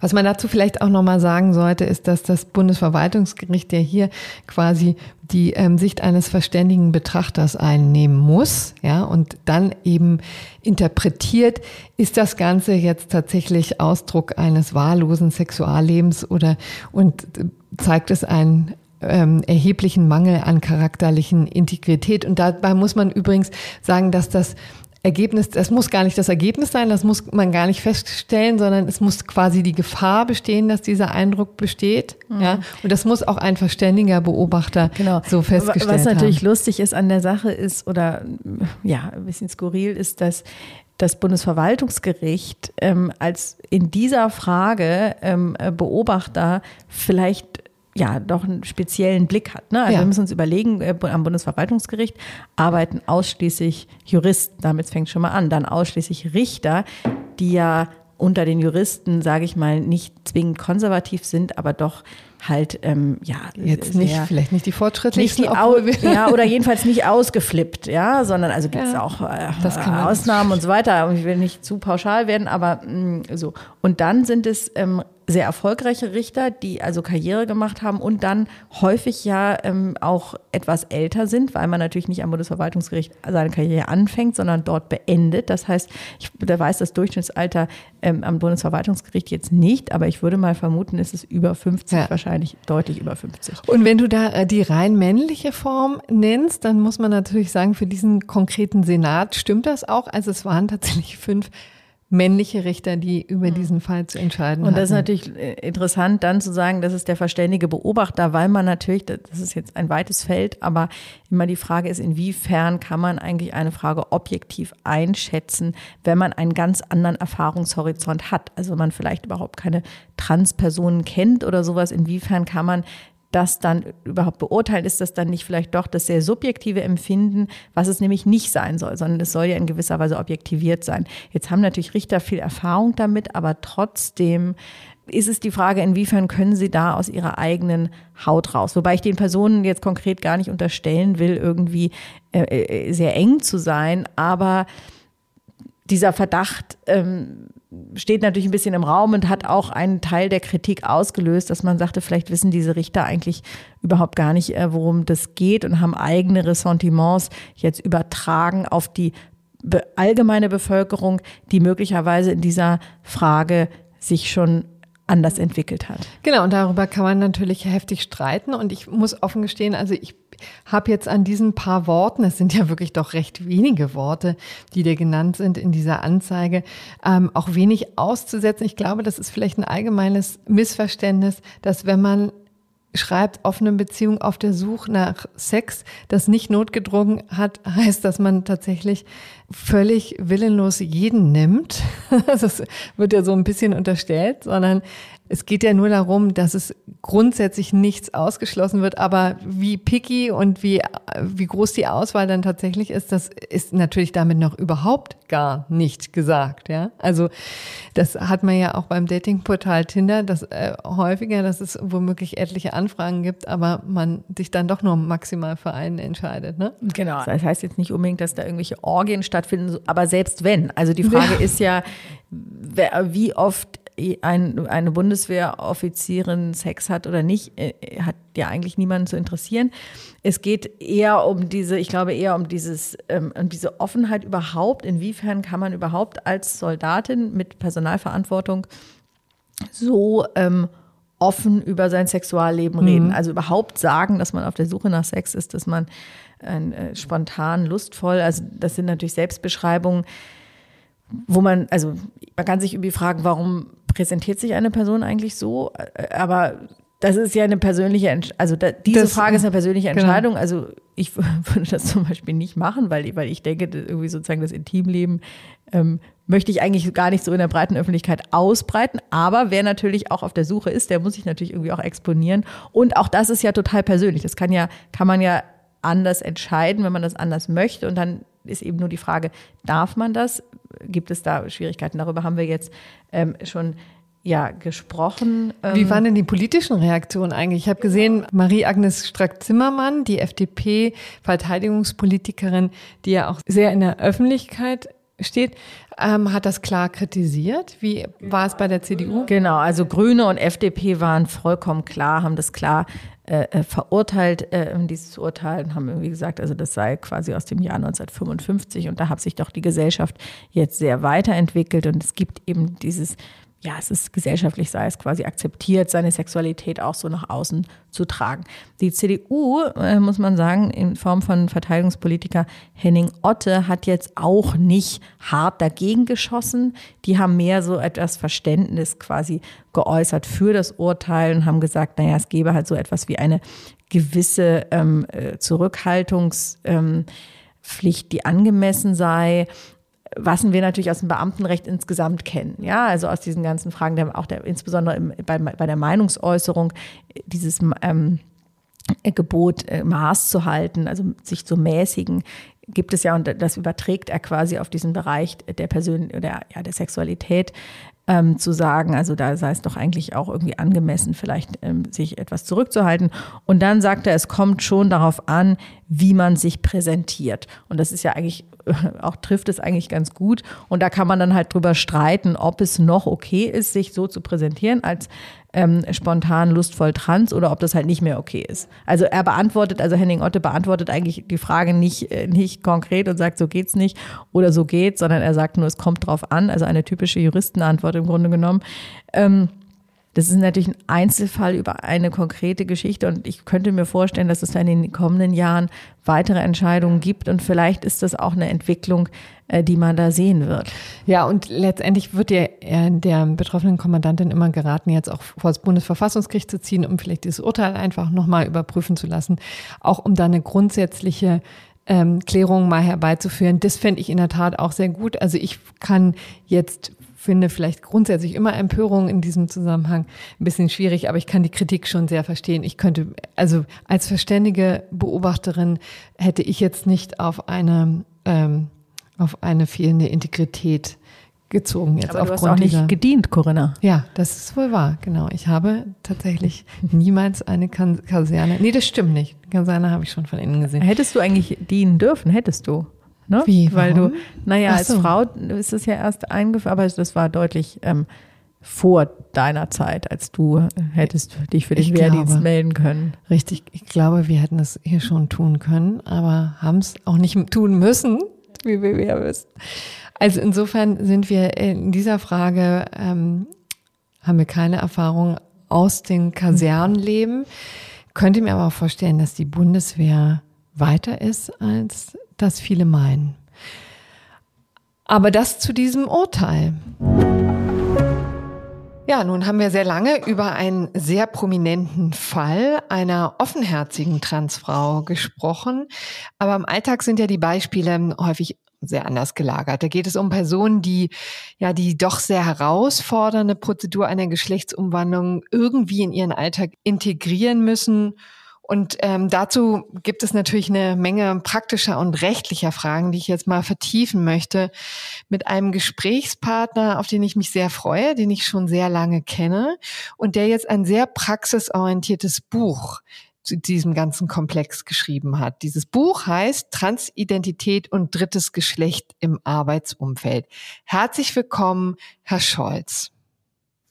Was man dazu vielleicht auch nochmal sagen sollte, ist, dass das Bundesverwaltungsgericht ja hier quasi die ähm, Sicht eines verständigen Betrachters einnehmen muss, ja, und dann eben interpretiert, ist das Ganze jetzt tatsächlich Ausdruck eines wahllosen Sexuallebens oder und zeigt es einen ähm, erheblichen Mangel an charakterlichen Integrität. Und dabei muss man übrigens sagen, dass das Ergebnis, das muss gar nicht das Ergebnis sein, das muss man gar nicht feststellen, sondern es muss quasi die Gefahr bestehen, dass dieser Eindruck besteht. Ja, und das muss auch ein verständiger Beobachter so festgestellt Was natürlich haben. lustig ist an der Sache ist, oder ja, ein bisschen skurril ist, dass das Bundesverwaltungsgericht ähm, als in dieser Frage ähm, äh, Beobachter vielleicht ja doch einen speziellen Blick hat. Ne? Also Ja. wir müssen uns überlegen, äh, am Bundesverwaltungsgericht arbeiten ausschließlich Juristen, damit fängt schon mal an, dann ausschließlich Richter, die ja unter den Juristen, sage ich mal, nicht zwingend konservativ sind, aber doch halt ähm, ja Jetzt nicht, vielleicht nicht die nicht fortschrittlichsten, die Au obwohl wir- ja, oder jedenfalls nicht ausgeflippt, ja, sondern also gibt es Ja, auch äh, das kann man- Ausnahmen und so weiter. Ich will nicht zu pauschal werden, aber mh, so. Und dann sind es ähm, sehr erfolgreiche Richter, die also Karriere gemacht haben und dann häufig ja ähm, auch etwas älter sind, weil man natürlich nicht am Bundesverwaltungsgericht seine Karriere anfängt, sondern dort beendet. Das heißt, ich da weiß das Durchschnittsalter ähm, am Bundesverwaltungsgericht jetzt nicht, aber ich würde mal vermuten, ist es über 50, Ja. wahrscheinlich deutlich über 50. Und wenn du da äh, die rein männliche Form nennst, dann muss man natürlich sagen, für diesen konkreten Senat stimmt das auch. Also es waren tatsächlich fünf männliche Richter, die über mhm. diesen Fall zu entscheiden Und das hatten. ist natürlich äh, interessant, dann zu sagen, das ist der verständige Beobachter, weil man natürlich, das ist jetzt ein weites Feld, aber immer die Frage ist, inwiefern kann man eigentlich eine Frage objektiv einschätzen, wenn man einen ganz anderen Erfahrungshorizont hat. Also wenn man vielleicht überhaupt keine Transpersonen kennt oder sowas, inwiefern kann man das dann überhaupt beurteilen, ist das dann nicht vielleicht doch das sehr subjektive Empfinden, was es nämlich nicht sein soll, sondern es soll ja in gewisser Weise objektiviert sein. Jetzt haben natürlich Richter viel Erfahrung damit, aber trotzdem ist es die Frage, inwiefern können sie da aus ihrer eigenen Haut raus? Wobei ich den Personen jetzt konkret gar nicht unterstellen will, irgendwie äh, äh sehr eng zu sein, aber dieser Verdacht ähm, steht natürlich ein bisschen im Raum und hat auch einen Teil der Kritik ausgelöst, dass man sagte, vielleicht wissen diese Richter eigentlich überhaupt gar nicht, äh, worum das geht und haben eigene Ressentiments jetzt übertragen auf die allgemeine Bevölkerung, die möglicherweise in dieser Frage sich schon anders entwickelt hat. Genau, und darüber kann man natürlich heftig streiten. Und ich muss offen gestehen, also ich habe jetzt an diesen paar Worten, es sind ja wirklich doch recht wenige Worte, die dir genannt sind in dieser Anzeige, ähm, auch wenig auszusetzen. Ich glaube, das ist vielleicht ein allgemeines Missverständnis, dass wenn man schreibt, offene Beziehung auf der Suche nach Sex, das nicht notgedrungen hat, heißt, dass man tatsächlich völlig willenlos jeden nimmt. Das wird ja so ein bisschen unterstellt, sondern es geht ja nur darum, dass es grundsätzlich nichts ausgeschlossen wird, aber wie picky und wie, wie groß die Auswahl dann tatsächlich ist, das ist natürlich damit noch überhaupt gar nicht gesagt, ja. Also, das hat man ja auch beim Datingportal Tinder, das äh, häufiger, dass es womöglich etliche Anfragen gibt, aber man sich dann doch nur maximal für einen entscheidet, ne? Genau. Das heißt jetzt nicht unbedingt, dass da irgendwelche Orgien stattfinden, aber selbst wenn. Also die Frage ja. ist ja, wie oft ein, eine Bundeswehroffizierin Sex hat oder nicht, äh, hat ja eigentlich niemanden zu interessieren. Es geht eher um diese, ich glaube eher um dieses, ähm, um diese Offenheit überhaupt. Inwiefern kann man überhaupt als Soldatin mit Personalverantwortung so ähm, offen über sein Sexualleben mhm. reden? Also überhaupt sagen, dass man auf der Suche nach Sex ist, dass man äh, spontan, lustvoll, also das sind natürlich Selbstbeschreibungen wo man, also man kann sich irgendwie fragen, warum präsentiert sich eine Person eigentlich so? Aber das ist ja eine persönliche, Entscheidung. also da, diese das, Frage ist eine persönliche genau. Entscheidung. Genau. Also ich würde das zum Beispiel nicht machen, weil, weil ich denke, irgendwie sozusagen das Intimleben ähm, möchte ich eigentlich gar nicht so in der breiten Öffentlichkeit ausbreiten. Aber wer natürlich auch auf der Suche ist, der muss sich natürlich irgendwie auch exponieren. Und auch das ist ja total persönlich. Das kann ja, kann man ja anders entscheiden, wenn man das anders möchte. Und dann ist eben nur die Frage, darf man das? Gibt es da Schwierigkeiten? Darüber haben wir jetzt ähm, schon ja, gesprochen. Ähm Wie waren denn die politischen Reaktionen eigentlich? Ich habe gesehen, Marie-Agnes Strack-Zimmermann, die FDP-Verteidigungspolitikerin, die ja auch sehr in der Öffentlichkeit steht, ähm, hat das klar kritisiert. Wie war es bei der CDU? Genau, also Grüne und FDP waren vollkommen klar, haben das klar äh, äh, verurteilt, äh, dieses Urteil, und haben irgendwie gesagt, also das sei quasi aus dem Jahr 1955 und da hat sich doch die Gesellschaft jetzt sehr weiterentwickelt und es gibt eben dieses ja, es ist gesellschaftlich, sei es quasi akzeptiert, seine Sexualität auch so nach außen zu tragen. Die CDU, äh, muss man sagen, in Form von Verteidigungspolitiker Henning Otte hat jetzt auch nicht hart dagegen geschossen. Die haben mehr so etwas Verständnis quasi geäußert für das Urteil und haben gesagt, naja, es gäbe halt so etwas wie eine gewisse ähm, äh, Zurückhaltungspflicht, ähm, die angemessen sei was wir natürlich aus dem Beamtenrecht insgesamt kennen. Ja, also aus diesen ganzen Fragen, der, auch der, insbesondere im, bei, bei der Meinungsäußerung, dieses ähm, Gebot, äh, Maß zu halten, also sich zu mäßigen, gibt es ja, und das überträgt er quasi auf diesen Bereich der Persön oder ja, der Sexualität ähm, zu sagen, also da sei es doch eigentlich auch irgendwie angemessen, vielleicht ähm, sich etwas zurückzuhalten. Und dann sagt er, es kommt schon darauf an, wie man sich präsentiert. Und das ist ja eigentlich, auch trifft es eigentlich ganz gut. Und da kann man dann halt drüber streiten, ob es noch okay ist, sich so zu präsentieren als ähm, spontan lustvoll trans oder ob das halt nicht mehr okay ist. Also er beantwortet, also Henning Otte beantwortet eigentlich die Frage nicht, äh, nicht konkret und sagt, so geht's nicht oder so geht's, sondern er sagt nur, es kommt drauf an. Also eine typische Juristenantwort im Grunde genommen. Ähm, Das ist natürlich ein Einzelfall über eine konkrete Geschichte und ich könnte mir vorstellen, dass es da in den kommenden Jahren weitere Entscheidungen gibt und vielleicht ist das auch eine Entwicklung, äh, die man da sehen wird. Ja, und letztendlich wird der, der betroffenen Kommandantin immer geraten, jetzt auch vor das Bundesverfassungsgericht zu ziehen, um vielleicht dieses Urteil einfach nochmal überprüfen zu lassen, auch um da eine grundsätzliche ähm, Klärung mal herbeizuführen. Das fände ich in der Tat auch sehr gut. Also ich kann jetzt finde vielleicht grundsätzlich immer Empörung in diesem Zusammenhang ein bisschen schwierig, aber ich kann die Kritik schon sehr verstehen. Ich könnte, also als verständige Beobachterin hätte ich jetzt nicht auf eine, ähm, auf eine fehlende Integrität gezogen jetzt aber aufgrund du hast auch nicht gedient, Corinna. Ja, das ist wohl wahr, genau. Ich habe tatsächlich niemals eine Kaserne. Nee, das stimmt nicht. Kaserne habe ich schon von innen gesehen. Hättest du eigentlich dienen dürfen, hättest du. Ne? Wie? Weil du, naja, so. als Frau ist es ja erst eingeführt, aber das war deutlich ähm, vor deiner Zeit, als du hättest dich für den ich Wehrdienst glaube, melden können. Richtig, ich glaube, wir hätten das hier schon tun können, aber haben es auch nicht tun müssen, wie wir ja wissen. Also insofern sind wir in dieser Frage, ähm, haben wir keine Erfahrung aus dem Kasernenleben. Könnte mir aber auch vorstellen, dass die Bundeswehr weiter ist als das viele meinen. Aber das zu diesem Urteil. Ja, nun haben wir sehr lange über einen sehr prominenten Fall einer offenherzigen Transfrau gesprochen. Aber im Alltag sind ja die Beispiele häufig sehr anders gelagert. Da geht es um Personen, die ja die doch sehr herausfordernde Prozedur einer Geschlechtsumwandlung irgendwie in ihren Alltag integrieren müssen und ähm, dazu gibt es natürlich eine Menge praktischer und rechtlicher Fragen, die ich jetzt mal vertiefen möchte, mit einem Gesprächspartner, auf den ich mich sehr freue, den ich schon sehr lange kenne und der jetzt ein sehr praxisorientiertes Buch zu diesem ganzen Komplex geschrieben hat. Dieses Buch heißt Transidentität und drittes Geschlecht im Arbeitsumfeld. Herzlich willkommen, Herr Scholz.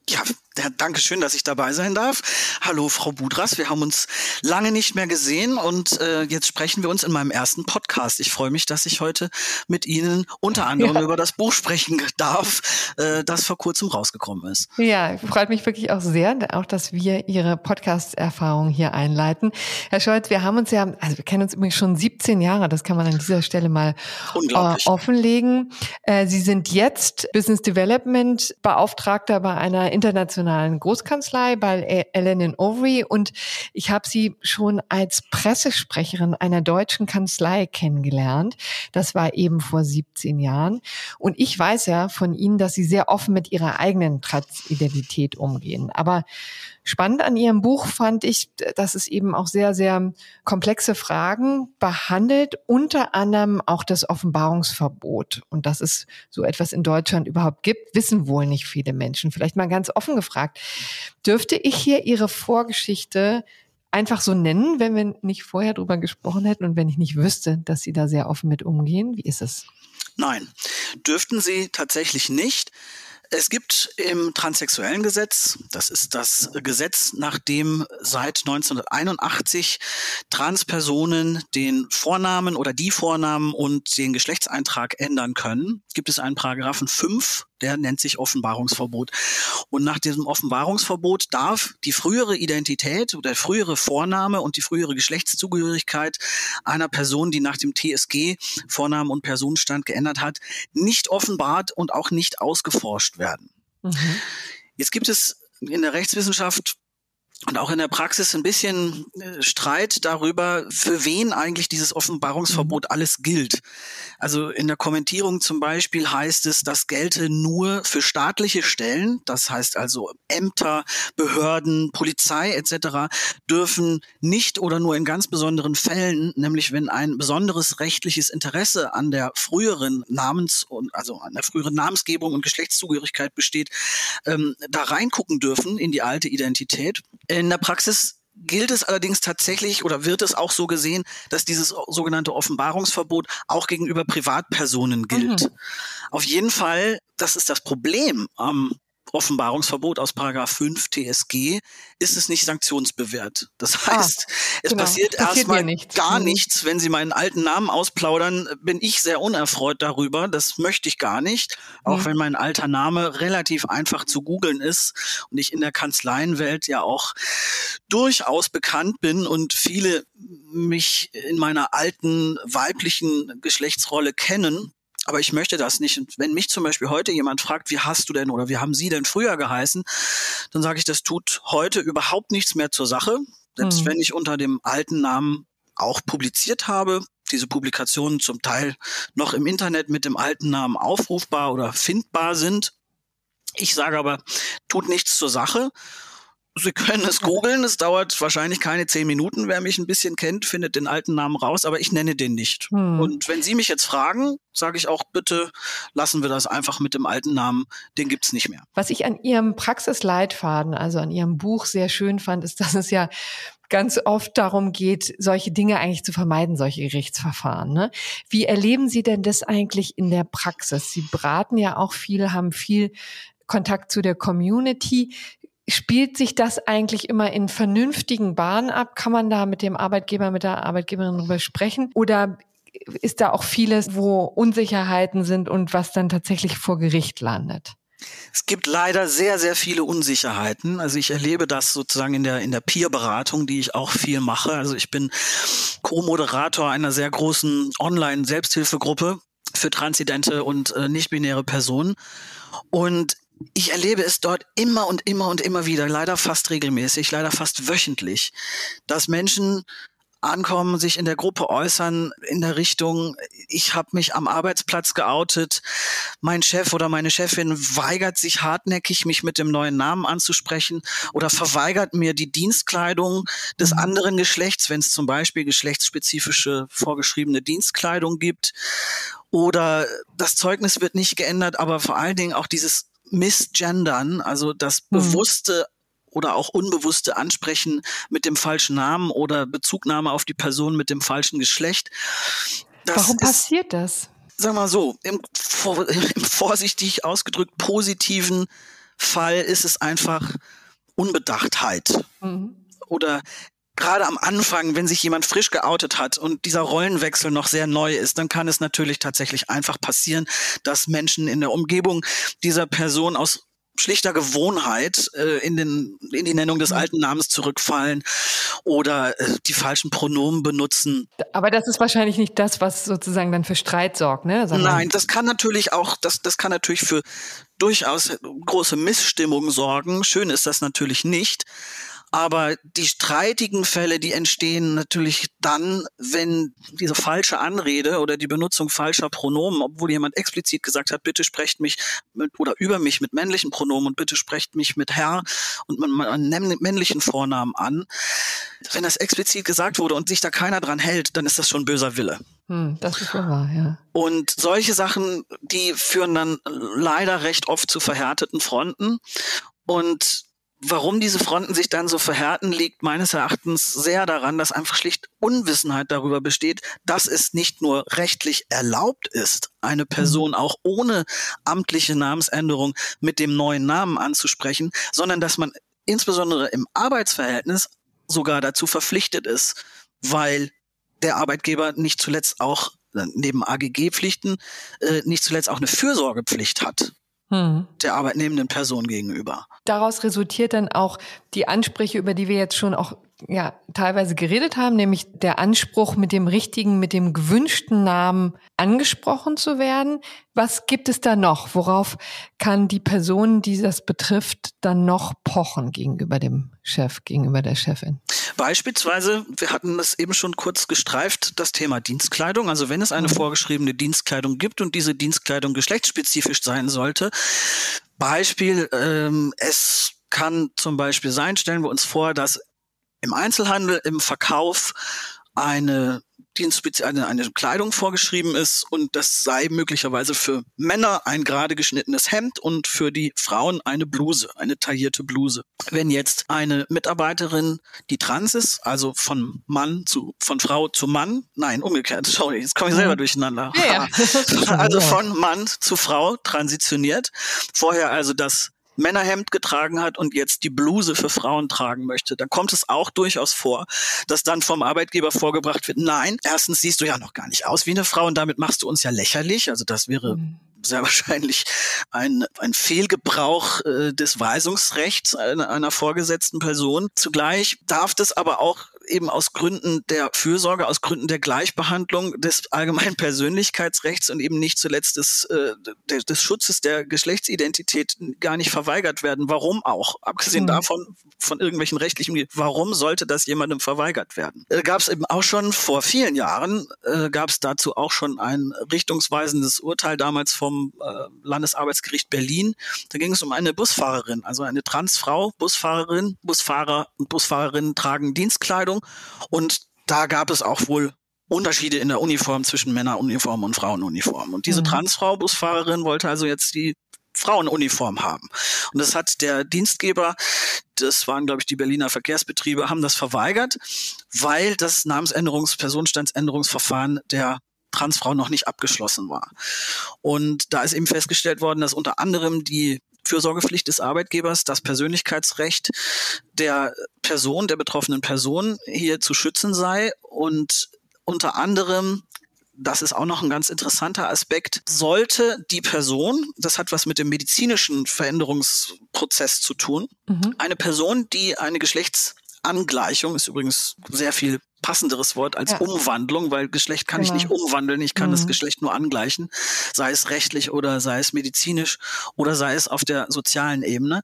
Ja, ja, danke schön, dass ich dabei sein darf. Hallo, Frau Budras. Wir haben uns lange nicht mehr gesehen und äh, jetzt sprechen wir uns in meinem ersten Podcast. Ich freue mich, dass ich heute mit Ihnen unter anderem ja. über das Buch sprechen darf, äh, das vor kurzem rausgekommen ist. Ja, freut mich wirklich auch sehr, auch dass wir Ihre Podcast-Erfahrung hier einleiten. Herr Scholz, wir haben uns ja, also wir kennen uns übrigens schon 17 Jahre, das kann man an dieser Stelle mal äh, offenlegen. Äh, Sie sind jetzt Business Development Beauftragter bei einer internationalen internationalen Großkanzlei bei Ellen Overy und ich habe sie schon als Pressesprecherin einer deutschen Kanzlei kennengelernt. Das war eben vor 17 Jahren. Und ich weiß ja von Ihnen, dass Sie sehr offen mit Ihrer eigenen Transidentität umgehen. Aber Spannend an Ihrem Buch fand ich, dass es eben auch sehr, sehr komplexe Fragen behandelt, unter anderem auch das Offenbarungsverbot. Und dass es so etwas in Deutschland überhaupt gibt, wissen wohl nicht viele Menschen. Vielleicht mal ganz offen gefragt. Dürfte ich hier Ihre Vorgeschichte einfach so nennen, wenn wir nicht vorher drüber gesprochen hätten und wenn ich nicht wüsste, dass Sie da sehr offen mit umgehen? Wie ist es? Nein, dürften Sie tatsächlich nicht. Es gibt im transsexuellen Gesetz, das ist das Gesetz, nach dem seit 1981 Transpersonen den Vornamen oder die Vornamen und den Geschlechtseintrag ändern können, gibt es einen Paragraphen 5 der nennt sich Offenbarungsverbot. Und nach diesem Offenbarungsverbot darf die frühere Identität oder der frühere Vorname und die frühere Geschlechtszugehörigkeit einer Person, die nach dem TSG Vornamen und Personenstand geändert hat, nicht offenbart und auch nicht ausgeforscht werden. Mhm. Jetzt gibt es in der Rechtswissenschaft und auch in der Praxis ein bisschen äh, Streit darüber, für wen eigentlich dieses Offenbarungsverbot mhm. alles gilt. Also in der Kommentierung zum Beispiel heißt es, das gelte nur für staatliche Stellen, das heißt also Ämter, Behörden, Polizei etc. dürfen nicht oder nur in ganz besonderen Fällen, nämlich wenn ein besonderes rechtliches Interesse an der früheren Namens- und also an der früheren Namensgebung und Geschlechtszugehörigkeit besteht, ähm, da reingucken dürfen in die alte Identität. In der Praxis gilt es allerdings tatsächlich oder wird es auch so gesehen, dass dieses sogenannte Offenbarungsverbot auch gegenüber Privatpersonen gilt. Mhm. Auf jeden Fall, das ist das Problem am Offenbarungsverbot aus Paragraph 5 TSG ist es nicht sanktionsbewährt. Das ah, heißt, ah, es genau. passiert, passiert erstmal nichts. gar mhm. nichts. Wenn Sie meinen alten Namen ausplaudern, bin ich sehr unerfreut darüber. Das möchte ich gar nicht. Auch mhm. wenn mein alter Name relativ einfach zu googeln ist und ich in der Kanzleienwelt ja auch durchaus bekannt bin und viele mich in meiner alten weiblichen Geschlechtsrolle kennen. Aber ich möchte das nicht. Und wenn mich zum Beispiel heute jemand fragt, wie hast du denn oder wie haben Sie denn früher geheißen, dann sage ich, das tut heute überhaupt nichts mehr zur Sache. Selbst mhm. wenn ich unter dem alten Namen auch publiziert habe, diese Publikationen zum Teil noch im Internet mit dem alten Namen aufrufbar oder findbar sind. Ich sage aber, tut nichts zur Sache. Sie können es googeln, es dauert wahrscheinlich keine zehn Minuten. Wer mich ein bisschen kennt, findet den alten Namen raus, aber ich nenne den nicht. Hm. Und wenn Sie mich jetzt fragen, sage ich auch, bitte lassen wir das einfach mit dem alten Namen, den gibt's nicht mehr. Was ich an Ihrem Praxisleitfaden, also an Ihrem Buch sehr schön fand, ist, dass es ja ganz oft darum geht, solche Dinge eigentlich zu vermeiden, solche Gerichtsverfahren. Ne? Wie erleben Sie denn das eigentlich in der Praxis? Sie beraten ja auch viel, haben viel Kontakt zu der Community spielt sich das eigentlich immer in vernünftigen Bahnen ab? Kann man da mit dem Arbeitgeber, mit der Arbeitgeberin drüber sprechen? Oder ist da auch vieles, wo Unsicherheiten sind und was dann tatsächlich vor Gericht landet? Es gibt leider sehr, sehr viele Unsicherheiten. Also ich erlebe das sozusagen in der, in der Peer-Beratung, die ich auch viel mache. Also ich bin Co-Moderator einer sehr großen Online-Selbsthilfegruppe für transidente und äh, nicht-binäre Personen. Und ich erlebe es dort immer und immer und immer wieder, leider fast regelmäßig, leider fast wöchentlich, dass Menschen ankommen, sich in der Gruppe äußern in der Richtung, ich habe mich am Arbeitsplatz geoutet, mein Chef oder meine Chefin weigert sich hartnäckig, mich mit dem neuen Namen anzusprechen oder verweigert mir die Dienstkleidung des mhm. anderen Geschlechts, wenn es zum Beispiel geschlechtsspezifische vorgeschriebene Dienstkleidung gibt. Oder das Zeugnis wird nicht geändert, aber vor allen Dingen auch dieses Missgendern, also das mhm. bewusste oder auch unbewusste Ansprechen mit dem falschen Namen oder Bezugnahme auf die Person mit dem falschen Geschlecht. Das Warum ist, passiert das? Sag mal so, im, im vorsichtig ausgedrückt positiven Fall ist es einfach Unbedachtheit. Mhm. Oder gerade am Anfang, wenn sich jemand frisch geoutet hat und dieser Rollenwechsel noch sehr neu ist, dann kann es natürlich tatsächlich einfach passieren, dass Menschen in der Umgebung dieser Person aus schlichter Gewohnheit äh, in, den, in die Nennung des mhm. alten Namens zurückfallen oder äh, die falschen Pronomen benutzen. Aber das ist wahrscheinlich nicht das, was sozusagen dann für Streit sorgt, ne? Sondern Nein, das kann natürlich auch, das, das kann natürlich für durchaus große Missstimmung sorgen. Schön ist das natürlich nicht. Aber die streitigen Fälle, die entstehen natürlich dann, wenn diese falsche Anrede oder die Benutzung falscher Pronomen, obwohl jemand explizit gesagt hat, bitte sprecht mich mit, oder über mich mit männlichen Pronomen und bitte sprecht mich mit Herr und mit einem männlichen Vornamen an. Wenn das explizit gesagt wurde und sich da keiner dran hält, dann ist das schon böser Wille. Hm, das ist wahr, ja. Und solche Sachen, die führen dann leider recht oft zu verhärteten Fronten. Und Warum diese Fronten sich dann so verhärten, liegt meines Erachtens sehr daran, dass einfach schlicht Unwissenheit darüber besteht, dass es nicht nur rechtlich erlaubt ist, eine Person auch ohne amtliche Namensänderung mit dem neuen Namen anzusprechen, sondern dass man insbesondere im Arbeitsverhältnis sogar dazu verpflichtet ist, weil der Arbeitgeber nicht zuletzt auch äh, neben AGG-Pflichten äh, nicht zuletzt auch eine Fürsorgepflicht hat hm. der arbeitnehmenden Person gegenüber. Daraus resultiert dann auch die Ansprüche, über die wir jetzt schon auch ja, teilweise geredet haben, nämlich der Anspruch, mit dem richtigen, mit dem gewünschten Namen angesprochen zu werden. Was gibt es da noch? Worauf kann die Person, die das betrifft, dann noch pochen gegenüber dem Chef, gegenüber der Chefin? Beispielsweise, wir hatten das eben schon kurz gestreift, das Thema Dienstkleidung. Also wenn es eine mhm. vorgeschriebene Dienstkleidung gibt und diese Dienstkleidung geschlechtsspezifisch sein sollte, Beispiel, ähm, es kann zum Beispiel sein, stellen wir uns vor, dass im Einzelhandel, im Verkauf eine Dienstspezi eine, eine Kleidung vorgeschrieben ist und das sei möglicherweise für Männer ein gerade geschnittenes Hemd und für die Frauen eine Bluse, eine taillierte Bluse. Wenn jetzt eine Mitarbeiterin, die trans ist, also von Mann zu, von Frau zu Mann, nein, umgekehrt, sorry, jetzt komme ich selber mhm. durcheinander. Ja, ja. also von Mann zu Frau transitioniert, vorher also das Männerhemd getragen hat und jetzt die Bluse für Frauen tragen möchte, dann kommt es auch durchaus vor, dass dann vom Arbeitgeber vorgebracht wird, nein, erstens siehst du ja noch gar nicht aus wie eine Frau und damit machst du uns ja lächerlich. Also das wäre mhm sehr wahrscheinlich ein, ein Fehlgebrauch äh, des Weisungsrechts einer, einer vorgesetzten Person. Zugleich darf das aber auch eben aus Gründen der Fürsorge, aus Gründen der Gleichbehandlung des allgemeinen Persönlichkeitsrechts und eben nicht zuletzt des, äh, des, des Schutzes der Geschlechtsidentität gar nicht verweigert werden. Warum auch? Abgesehen mhm. davon, von irgendwelchen rechtlichen, warum sollte das jemandem verweigert werden? Äh, gab es eben auch schon vor vielen Jahren, äh, gab es dazu auch schon ein richtungsweisendes Urteil damals vom äh, Landesarbeitsgericht Berlin. Da ging es um eine Busfahrerin, also eine Transfrau, Busfahrerin, Busfahrer und Busfahrerinnen tragen Dienstkleidung und da gab es auch wohl Unterschiede in der Uniform zwischen Männeruniform und Frauenuniform. Und diese mhm. Transfrau, Busfahrerin, wollte also jetzt die Frauenuniform haben. Und das hat der Dienstgeber, das waren, glaube ich, die Berliner Verkehrsbetriebe, haben das verweigert, weil das Namensänderungs-, Personenstandsänderungsverfahren der Transfrau noch nicht abgeschlossen war. Und da ist eben festgestellt worden, dass unter anderem die Fürsorgepflicht des Arbeitgebers, das Persönlichkeitsrecht der Person, der betroffenen Person hier zu schützen sei und unter anderem das ist auch noch ein ganz interessanter Aspekt, sollte die Person, das hat was mit dem medizinischen Veränderungsprozess zu tun, mhm. eine Person, die eine Geschlechtsangleichung, ist übrigens sehr viel passenderes Wort als ja. Umwandlung, weil Geschlecht kann genau. ich nicht umwandeln, ich kann mhm. das Geschlecht nur angleichen, sei es rechtlich oder sei es medizinisch oder sei es auf der sozialen Ebene.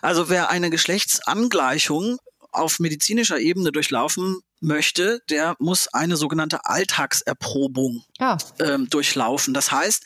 Also wer eine Geschlechtsangleichung auf medizinischer Ebene durchlaufen möchte, der muss eine sogenannte Alltagserprobung ja. ähm, durchlaufen. Das heißt,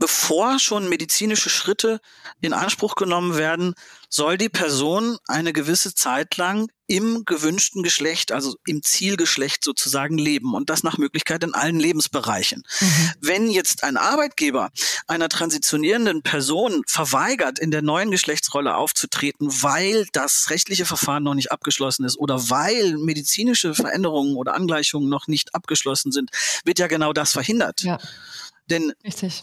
bevor schon medizinische Schritte in Anspruch genommen werden, soll die Person eine gewisse Zeit lang im gewünschten Geschlecht, also im Zielgeschlecht sozusagen leben und das nach Möglichkeit in allen Lebensbereichen. Mhm. Wenn jetzt ein Arbeitgeber einer transitionierenden Person verweigert, in der neuen Geschlechtsrolle aufzutreten, weil das rechtliche Verfahren noch nicht abgeschlossen ist oder weil medizinische Veränderungen oder Angleichungen noch nicht abgeschlossen sind, wird ja genau das verhindert. Ja. Denn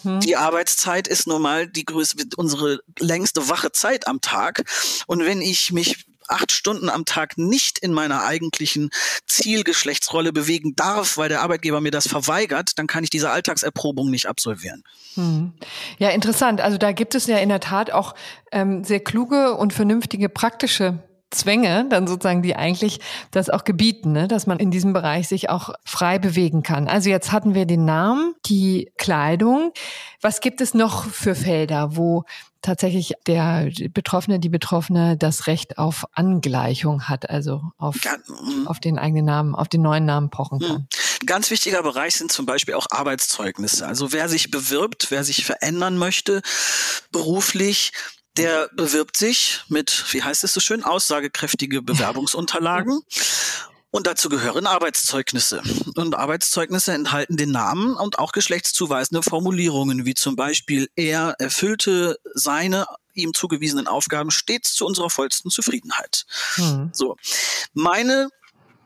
hm. die Arbeitszeit ist nun mal die größte, unsere längste wache Zeit am Tag. Und wenn ich mich acht Stunden am Tag nicht in meiner eigentlichen Zielgeschlechtsrolle bewegen darf, weil der Arbeitgeber mir das verweigert, dann kann ich diese Alltagserprobung nicht absolvieren. Hm. Ja, interessant. Also da gibt es ja in der Tat auch ähm, sehr kluge und vernünftige praktische Zwänge, dann sozusagen, die eigentlich das auch gebieten, ne? dass man in diesem Bereich sich auch frei bewegen kann. Also jetzt hatten wir den Namen, die Kleidung. Was gibt es noch für Felder, wo tatsächlich der Betroffene, die Betroffene das Recht auf Angleichung hat, also auf, ja, mm. auf den eigenen Namen, auf den neuen Namen pochen kann. Mm. Ganz wichtiger Bereich sind zum Beispiel auch Arbeitszeugnisse. Also wer sich bewirbt, wer sich verändern möchte, beruflich, der bewirbt sich mit, wie heißt es so schön, aussagekräftige Bewerbungsunterlagen. Und dazu gehören Arbeitszeugnisse. Und Arbeitszeugnisse enthalten den Namen und auch geschlechtszuweisende Formulierungen, wie zum Beispiel, er erfüllte seine ihm zugewiesenen Aufgaben stets zu unserer vollsten Zufriedenheit. Mhm. So. Meine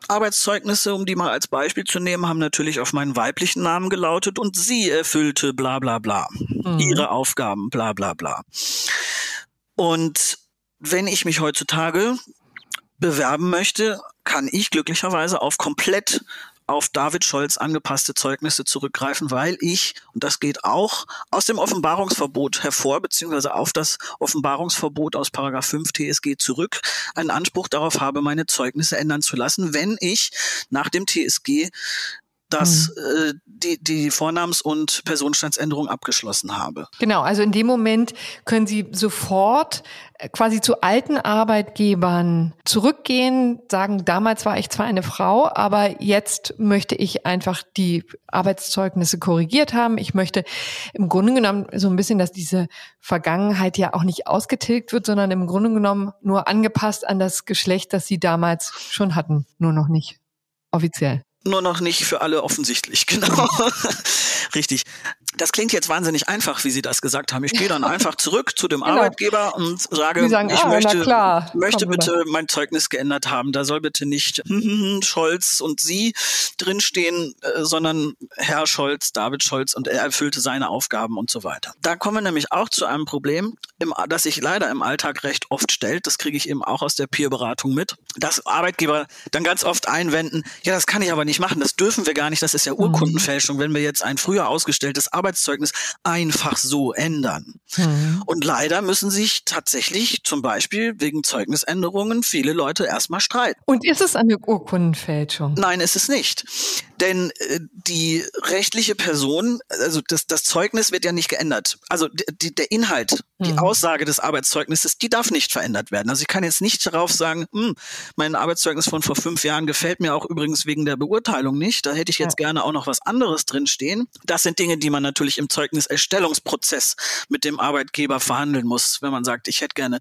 Arbeitszeugnisse, um die mal als Beispiel zu nehmen, haben natürlich auf meinen weiblichen Namen gelautet und sie erfüllte bla bla bla. Mhm. Ihre Aufgaben bla bla bla. Und wenn ich mich heutzutage bewerben möchte, kann ich glücklicherweise auf komplett auf David Scholz angepasste Zeugnisse zurückgreifen, weil ich, und das geht auch aus dem Offenbarungsverbot hervor, beziehungsweise auf das Offenbarungsverbot aus Paragraph 5 TSG zurück, einen Anspruch darauf habe, meine Zeugnisse ändern zu lassen, wenn ich nach dem TSG dass mhm. äh, die, die Vornamens- und Personenstandsänderung abgeschlossen habe. Genau, also in dem Moment können Sie sofort äh, quasi zu alten Arbeitgebern zurückgehen, sagen, damals war ich zwar eine Frau, aber jetzt möchte ich einfach die Arbeitszeugnisse korrigiert haben. Ich möchte im Grunde genommen so ein bisschen, dass diese Vergangenheit ja auch nicht ausgetilgt wird, sondern im Grunde genommen nur angepasst an das Geschlecht, das Sie damals schon hatten, nur noch nicht offiziell nur noch nicht für alle offensichtlich, genau. Richtig. Das klingt jetzt wahnsinnig einfach, wie Sie das gesagt haben. Ich gehe dann einfach zurück zu dem genau. Arbeitgeber und sage, sagen, ich ah, möchte, möchte bitte mein Zeugnis geändert haben. Da soll bitte nicht Scholz und Sie drinstehen, äh, sondern Herr Scholz, David Scholz und er erfüllte seine Aufgaben und so weiter. Da kommen wir nämlich auch zu einem Problem, das sich leider im Alltag recht oft stellt. Das kriege ich eben auch aus der Peerberatung mit, dass Arbeitgeber dann ganz oft einwenden, ja, das kann ich aber nicht machen, das dürfen wir gar nicht, das ist ja mhm. Urkundenfälschung, wenn wir jetzt ein früher ausgestelltes Arbeitszeugnis einfach so ändern. Mhm. Und leider müssen sich tatsächlich zum Beispiel wegen Zeugnisänderungen viele Leute erstmal streiten. Und ist es eine Urkundenfälschung? Nein, ist es nicht. Denn äh, die rechtliche Person, also das, das Zeugnis wird ja nicht geändert. Also die, der Inhalt, die mhm. Aussage des Arbeitszeugnisses, die darf nicht verändert werden. Also ich kann jetzt nicht darauf sagen, hm, mein Arbeitszeugnis von vor fünf Jahren gefällt mir auch übrigens wegen der Beurteilung nicht. Da hätte ich jetzt ja. gerne auch noch was anderes drinstehen. Das sind Dinge, die man natürlich im Zeugniserstellungsprozess mit dem Arbeitgeber verhandeln muss, wenn man sagt, ich hätte gerne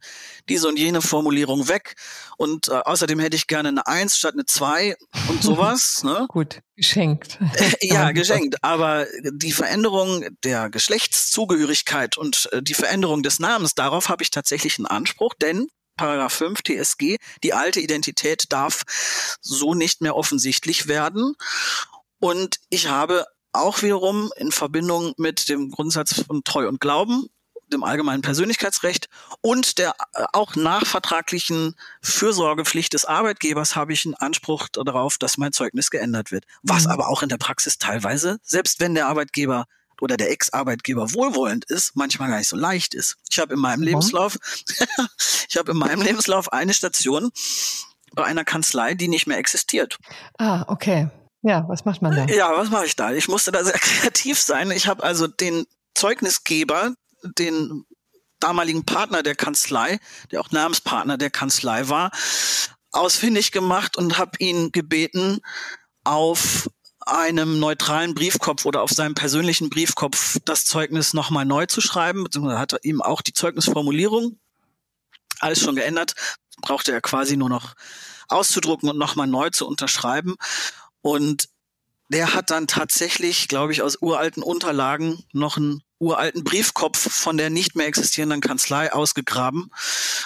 diese und jene Formulierung weg und äh, außerdem hätte ich gerne eine Eins statt eine Zwei und sowas. ne? Gut, geschenkt. ja, geschenkt. Aber die Veränderung der Geschlechtszugehörigkeit und äh, die Veränderung des Namens, darauf habe ich tatsächlich einen Anspruch, denn Paragraph 5 TSG, die alte Identität darf so nicht mehr offensichtlich werden. Und ich habe auch wiederum in Verbindung mit dem Grundsatz von Treu und Glauben, dem allgemeinen Persönlichkeitsrecht und der äh, auch nachvertraglichen Fürsorgepflicht des Arbeitgebers habe ich einen Anspruch darauf, dass mein Zeugnis geändert wird. Was mhm. aber auch in der Praxis teilweise, selbst wenn der Arbeitgeber oder der Ex-Arbeitgeber wohlwollend ist, manchmal gar nicht so leicht ist. Ich habe in meinem mhm. Lebenslauf, ich habe in meinem Lebenslauf eine Station bei einer Kanzlei, die nicht mehr existiert. Ah, okay. Ja, was macht man da? Ja, was mache ich da? Ich musste da sehr kreativ sein. Ich habe also den Zeugnisgeber, den damaligen Partner der Kanzlei, der auch Namenspartner der Kanzlei war, ausfindig gemacht und habe ihn gebeten, auf einem neutralen Briefkopf oder auf seinem persönlichen Briefkopf das Zeugnis nochmal neu zu schreiben, beziehungsweise hat er ihm auch die Zeugnisformulierung alles schon geändert, brauchte er quasi nur noch auszudrucken und nochmal neu zu unterschreiben. Und der hat dann tatsächlich, glaube ich, aus uralten Unterlagen noch einen uralten Briefkopf von der nicht mehr existierenden Kanzlei ausgegraben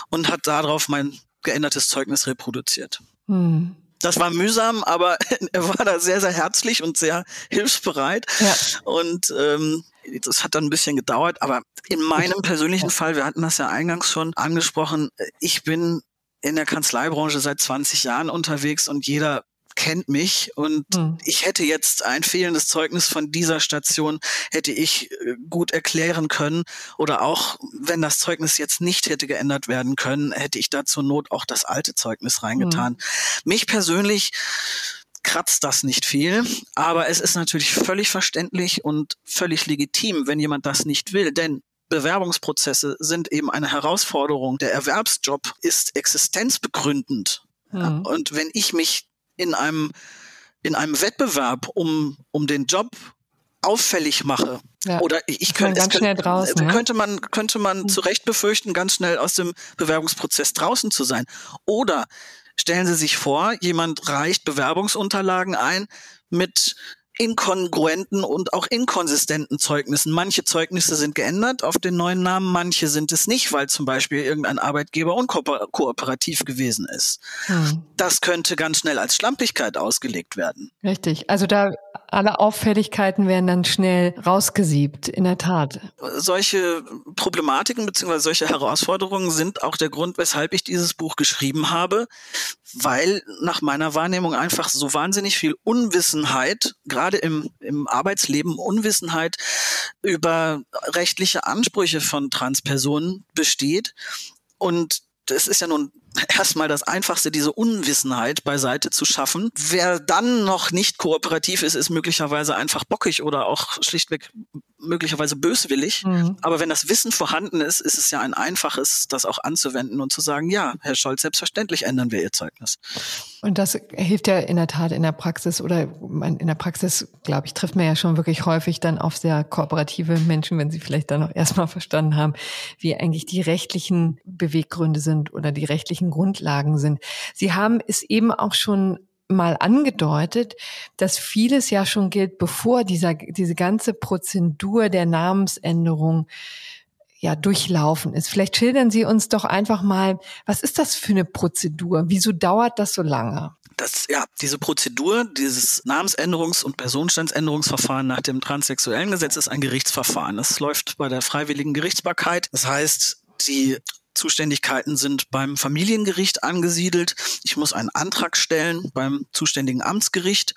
und hat darauf mein geändertes Zeugnis reproduziert. Hm. Das war mühsam, aber er war da sehr, sehr herzlich und sehr hilfsbereit. Ja. Und ähm, das hat dann ein bisschen gedauert, aber in meinem persönlichen Fall, wir hatten das ja eingangs schon angesprochen, ich bin in der Kanzleibranche seit 20 Jahren unterwegs und jeder kennt mich und hm. ich hätte jetzt ein fehlendes Zeugnis von dieser Station hätte ich äh, gut erklären können oder auch wenn das Zeugnis jetzt nicht hätte geändert werden können, hätte ich da zur Not auch das alte Zeugnis reingetan. Hm. Mich persönlich kratzt das nicht viel, aber es ist natürlich völlig verständlich und völlig legitim, wenn jemand das nicht will, denn Bewerbungsprozesse sind eben eine Herausforderung. Der Erwerbsjob ist existenzbegründend. Mhm. Und wenn ich mich in einem, in einem Wettbewerb um, um den Job auffällig mache. Ja, oder ich könnte, ganz schnell draußen, ne? könnte man könnte man mhm. zu Recht befürchten, ganz schnell aus dem Bewerbungsprozess draußen zu sein. Oder stellen Sie sich vor, jemand reicht Bewerbungsunterlagen ein mit inkongruenten und auch inkonsistenten Zeugnissen. Manche Zeugnisse sind geändert auf den neuen Namen, manche sind es nicht, weil zum Beispiel irgendein Arbeitgeber unkooperativ gewesen ist. Hm. Das könnte ganz schnell als Schlampigkeit ausgelegt werden. Richtig. Also da alle Auffälligkeiten werden dann schnell rausgesiebt, in der Tat. Solche Problematiken bzw. solche Herausforderungen sind auch der Grund, weshalb ich dieses Buch geschrieben habe, weil nach meiner Wahrnehmung einfach so wahnsinnig viel Unwissenheit, gerade im, im Arbeitsleben Unwissenheit über rechtliche Ansprüche von Transpersonen besteht. Und das ist ja nun erstmal das Einfachste, diese Unwissenheit beiseite zu schaffen. Wer dann noch nicht kooperativ ist, ist möglicherweise einfach bockig oder auch schlichtweg möglicherweise böswillig. Mhm. Aber wenn das Wissen vorhanden ist, ist es ja ein einfaches, das auch anzuwenden und zu sagen, ja, Herr Scholz, selbstverständlich ändern wir Ihr Zeugnis. Und das hilft ja in der Tat in der Praxis oder in der Praxis, glaube ich, trifft man ja schon wirklich häufig dann auf sehr kooperative Menschen, wenn sie vielleicht dann auch erstmal verstanden haben, wie eigentlich die rechtlichen Beweggründe sind oder die rechtlichen Grundlagen sind. Sie haben es eben auch schon mal angedeutet, dass vieles ja schon gilt, bevor dieser, diese ganze Prozedur der Namensänderung ja durchlaufen ist. Vielleicht schildern Sie uns doch einfach mal, was ist das für eine Prozedur? Wieso dauert das so lange? Das, ja, diese Prozedur, dieses Namensänderungs- und Personenstandsänderungsverfahren nach dem transsexuellen Gesetz ist ein Gerichtsverfahren. Das läuft bei der freiwilligen Gerichtsbarkeit. Das heißt, die Zuständigkeiten sind beim Familiengericht angesiedelt. Ich muss einen Antrag stellen beim zuständigen Amtsgericht.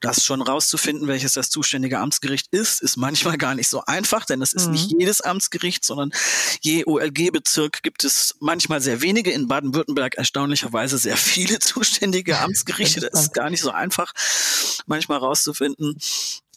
Das schon rauszufinden, welches das zuständige Amtsgericht ist, ist manchmal gar nicht so einfach, denn es ist mhm. nicht jedes Amtsgericht, sondern je OLG-Bezirk gibt es manchmal sehr wenige. In Baden-Württemberg erstaunlicherweise sehr viele zuständige Amtsgerichte. Das ist gar nicht so einfach, manchmal rauszufinden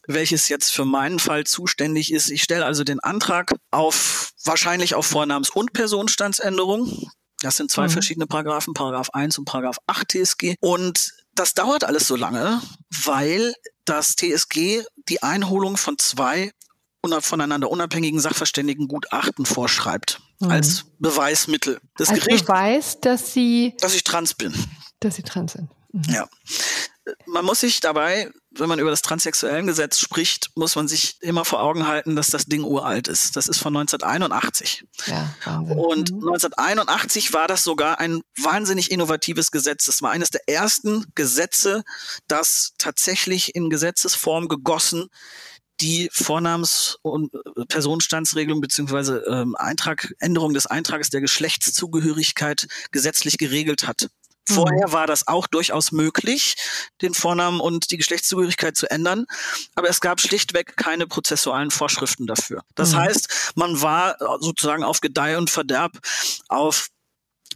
welches jetzt für meinen Fall zuständig ist. Ich stelle also den Antrag auf wahrscheinlich auf Vornamens- und Personenstandsänderung. Das sind zwei mhm. verschiedene Paragraphen, Paragraph 1 und Paragraph 8 TSG. Und das dauert alles so lange, weil das TSG die Einholung von zwei voneinander unabhängigen Sachverständigengutachten vorschreibt mhm. als Beweismittel. Das als Gericht, Beweis, dass sie dass ich trans bin. Dass sie trans sind. Mhm. Ja man muss sich dabei, wenn man über das transsexuellen Gesetz spricht, muss man sich immer vor Augen halten, dass das Ding uralt ist. Das ist von 1981. Ja, Wahnsinn. Und mhm. 1981 war das sogar ein wahnsinnig innovatives Gesetz. Das war eines der ersten Gesetze, das tatsächlich in Gesetzesform gegossen die Vornamens- und Personenstandsregelung beziehungsweise ähm, Eintrag, Änderung des Eintrages der Geschlechtszugehörigkeit gesetzlich geregelt hat. Vorher mhm. war das auch durchaus möglich, den Vornamen und die Geschlechtszugehörigkeit zu ändern, aber es gab schlichtweg keine prozessualen Vorschriften dafür. Das mhm. heißt, man war sozusagen auf Gedeih und Verderb auf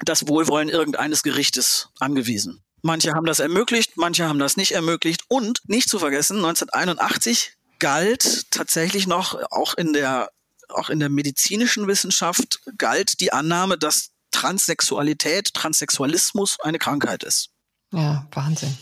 das Wohlwollen irgendeines Gerichtes angewiesen. Manche haben das ermöglicht, manche haben das nicht ermöglicht und nicht zu vergessen, 1981 galt tatsächlich noch auch in der auch in der medizinischen Wissenschaft galt die Annahme, dass Transsexualität, Transsexualismus eine Krankheit ist. Ja, Wahnsinn.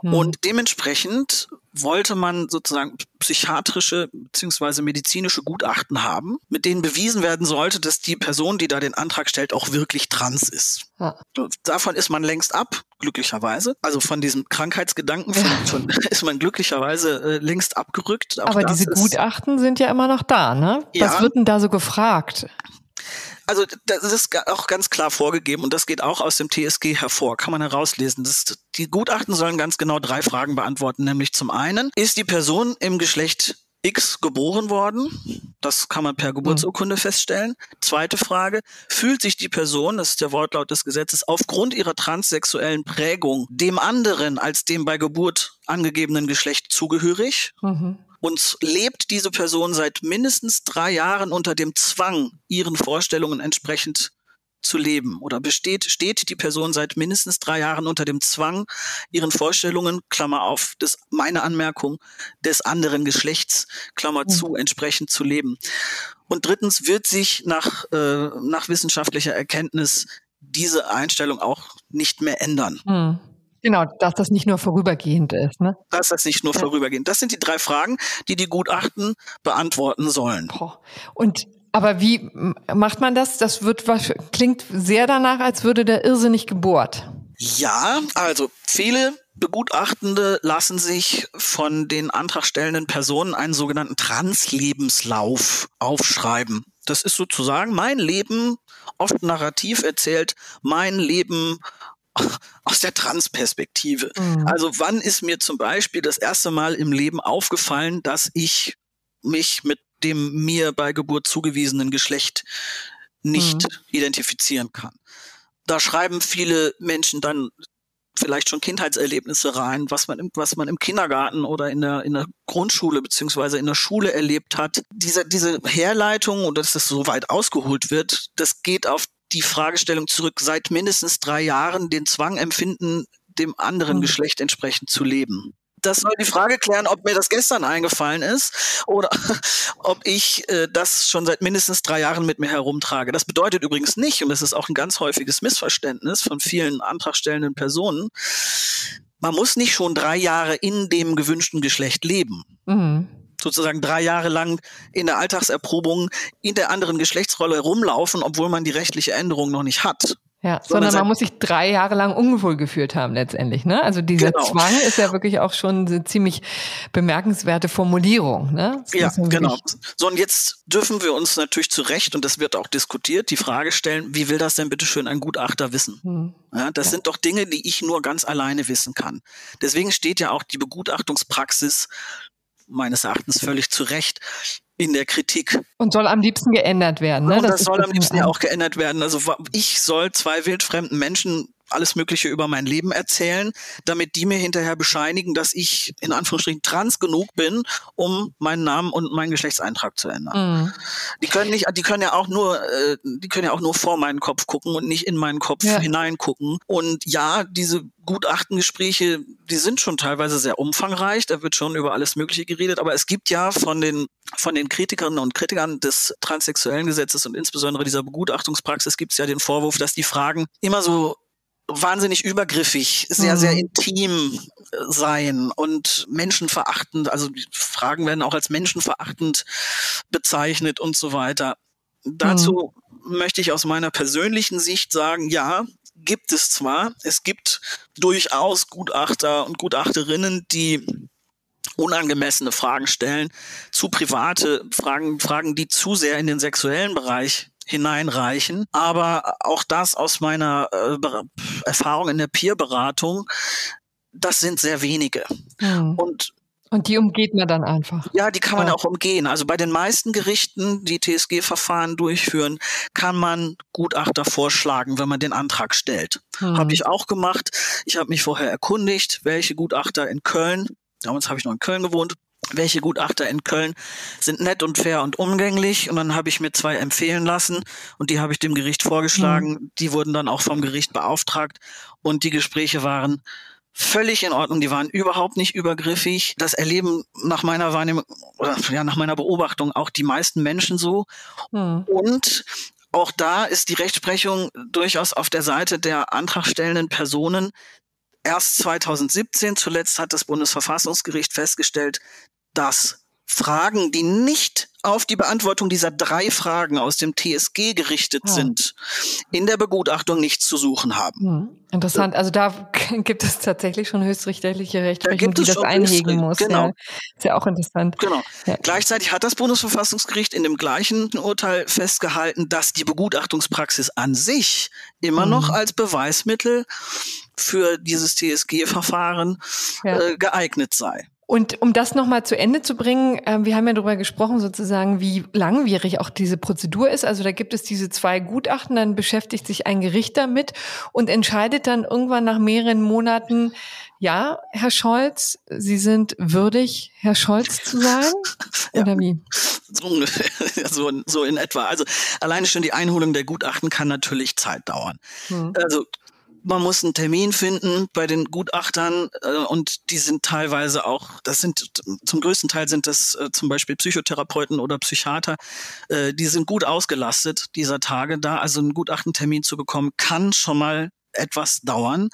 Hm. Und dementsprechend wollte man sozusagen psychiatrische bzw. medizinische Gutachten haben, mit denen bewiesen werden sollte, dass die Person, die da den Antrag stellt, auch wirklich trans ist. Ja. Davon ist man längst ab, glücklicherweise. Also von diesem Krankheitsgedanken von, von, ist man glücklicherweise äh, längst abgerückt. Auch Aber diese Gutachten sind ja immer noch da, ne? Ja. Was wird denn da so gefragt? Also das ist auch ganz klar vorgegeben und das geht auch aus dem TSG hervor, kann man herauslesen. Das, die Gutachten sollen ganz genau drei Fragen beantworten, nämlich zum einen, ist die Person im Geschlecht X geboren worden. Das kann man per Geburtsurkunde mhm. feststellen. Zweite Frage, fühlt sich die Person, das ist der Wortlaut des Gesetzes, aufgrund ihrer transsexuellen Prägung dem anderen als dem bei Geburt angegebenen Geschlecht zugehörig? Mhm. Und lebt diese Person seit mindestens drei Jahren unter dem Zwang, ihren Vorstellungen entsprechend zu leben? Oder besteht, steht die Person seit mindestens drei Jahren unter dem Zwang, ihren Vorstellungen, Klammer auf, das, meine Anmerkung, des anderen Geschlechts, Klammer zu, entsprechend zu leben? Und drittens wird sich nach, äh, nach wissenschaftlicher Erkenntnis diese Einstellung auch nicht mehr ändern. Hm. Genau, dass das nicht nur vorübergehend ist. Ne? Dass das nicht nur ja. vorübergehend. Das sind die drei Fragen, die die Gutachten beantworten sollen. Und aber wie macht man das? Das wird klingt sehr danach, als würde der irrsinnig gebohrt. Ja, also viele Begutachtende lassen sich von den antragstellenden Personen einen sogenannten Translebenslauf aufschreiben. Das ist sozusagen mein Leben, oft narrativ erzählt, mein Leben aus der Transperspektive. Mhm. Also wann ist mir zum Beispiel das erste Mal im Leben aufgefallen, dass ich mich mit dem mir bei Geburt zugewiesenen Geschlecht nicht mhm. identifizieren kann? Da schreiben viele Menschen dann vielleicht schon Kindheitserlebnisse rein, was man im, was man im Kindergarten oder in der, in der Grundschule beziehungsweise in der Schule erlebt hat. Diese, diese Herleitung und dass das so weit ausgeholt wird, das geht auf die Fragestellung zurück, seit mindestens drei Jahren den Zwang empfinden, dem anderen mhm. Geschlecht entsprechend zu leben. Das soll die Frage klären, ob mir das gestern eingefallen ist oder ob ich äh, das schon seit mindestens drei Jahren mit mir herumtrage. Das bedeutet übrigens nicht, und das ist auch ein ganz häufiges Missverständnis von vielen antragstellenden Personen, man muss nicht schon drei Jahre in dem gewünschten Geschlecht leben. Mhm sozusagen drei Jahre lang in der Alltagserprobung in der anderen Geschlechtsrolle rumlaufen, obwohl man die rechtliche Änderung noch nicht hat. Ja, sondern, sondern man muss sich drei Jahre lang unwohl gefühlt haben letztendlich. Ne? Also dieser Genau. Zwang ist ja wirklich auch schon eine ziemlich bemerkenswerte Formulierung. Ne? Ja, genau. So, und jetzt dürfen wir uns natürlich zu Recht, und das wird auch diskutiert, die Frage stellen, wie will das denn bitte schön ein Gutachter wissen? Hm. Ja, das sind doch Dinge, die ich nur ganz alleine wissen kann. Deswegen steht ja auch die Begutachtungspraxis meines Erachtens völlig zu Recht in der Kritik. Und soll am liebsten geändert werden. Ne? und das, ist soll am das liebsten ja auch geändert werden. Also ich soll zwei wildfremden Menschen alles Mögliche über mein Leben erzählen, damit die mir hinterher bescheinigen, dass ich in Anführungsstrichen trans genug bin, um meinen Namen und meinen Geschlechtseintrag zu ändern. Mhm. Die können nicht, die können ja auch nur, äh, die können ja auch nur vor meinen Kopf gucken und nicht in meinen Kopf Ja. hineingucken. Und ja, diese Gutachtengespräche, die sind schon teilweise sehr umfangreich. Da wird schon über alles Mögliche geredet. Aber es gibt ja von den von den Kritikerinnen und Kritikern des transsexuellen Gesetzes und insbesondere dieser Begutachtungspraxis gibt es ja den Vorwurf, dass die Fragen immer so wahnsinnig übergriffig, sehr, Mhm. sehr intim äh, sein und menschenverachtend, also die Fragen werden auch als menschenverachtend bezeichnet und so weiter. Dazu möchte ich aus meiner persönlichen Sicht sagen, ja, gibt es zwar, es gibt durchaus Gutachter und Gutachterinnen, die unangemessene Fragen stellen, zu private Fragen, Fragen, die zu sehr in den sexuellen Bereich hineinreichen. Aber auch das aus meiner äh, Erfahrung in der Peerberatung, das sind sehr wenige. Mhm. Und Und die umgeht man dann einfach. ja, die kann man Ja. auch umgehen. Also bei den meisten Gerichten, die TSG-Verfahren durchführen, kann man Gutachter vorschlagen, wenn man den Antrag stellt. Mhm. Habe ich auch gemacht. Ich habe mich vorher erkundigt, welche Gutachter in Köln, damals habe ich noch in Köln gewohnt, welche Gutachter in Köln sind nett und fair und umgänglich. Und dann habe ich mir zwei empfehlen lassen und die habe ich dem Gericht vorgeschlagen. Die wurden dann auch vom Gericht beauftragt und die Gespräche waren völlig in Ordnung. Die waren überhaupt nicht übergriffig. Das erleben nach meiner Wahrnehmung oder ja, nach meiner Beobachtung auch die meisten Menschen so. Mhm. Und auch da ist die Rechtsprechung durchaus auf der Seite der antragstellenden Personen. Erst 2017 zuletzt hat das Bundesverfassungsgericht festgestellt, dass Fragen, die nicht auf die Beantwortung dieser drei Fragen aus dem TSG gerichtet Ah. sind, in der Begutachtung nichts zu suchen haben. Hm. Interessant. Also da gibt es tatsächlich schon höchstrichterliche Rechtsprechung, gibt die das einhegen muss. genau. Ja. Ist ja auch interessant. Genau. Ja. Gleichzeitig hat das Bundesverfassungsgericht in dem gleichen Urteil festgehalten, dass die Begutachtungspraxis an sich immer Mhm. noch als Beweismittel für dieses TSG-Verfahren Ja. äh, geeignet sei. Und um das nochmal zu Ende zu bringen, äh, wir haben ja darüber gesprochen, sozusagen, wie langwierig auch diese Prozedur ist. Also da gibt es diese zwei Gutachten, dann beschäftigt sich ein Gericht damit und entscheidet dann irgendwann nach mehreren Monaten, ja, Herr Scholz, Sie sind würdig, Herr Scholz zu sein? Ja. Oder wie? So, ungefähr, so, in- so in etwa. Also alleine schon die Einholung der Gutachten kann natürlich Zeit dauern. Hm. Also man muss einen Termin finden bei den Gutachtern äh, und die sind teilweise auch, das sind zum größten Teil sind das äh, zum Beispiel Psychotherapeuten oder Psychiater, äh, die sind gut ausgelastet dieser Tage da. Also einen Gutachtentermin zu bekommen, kann schon mal etwas dauern.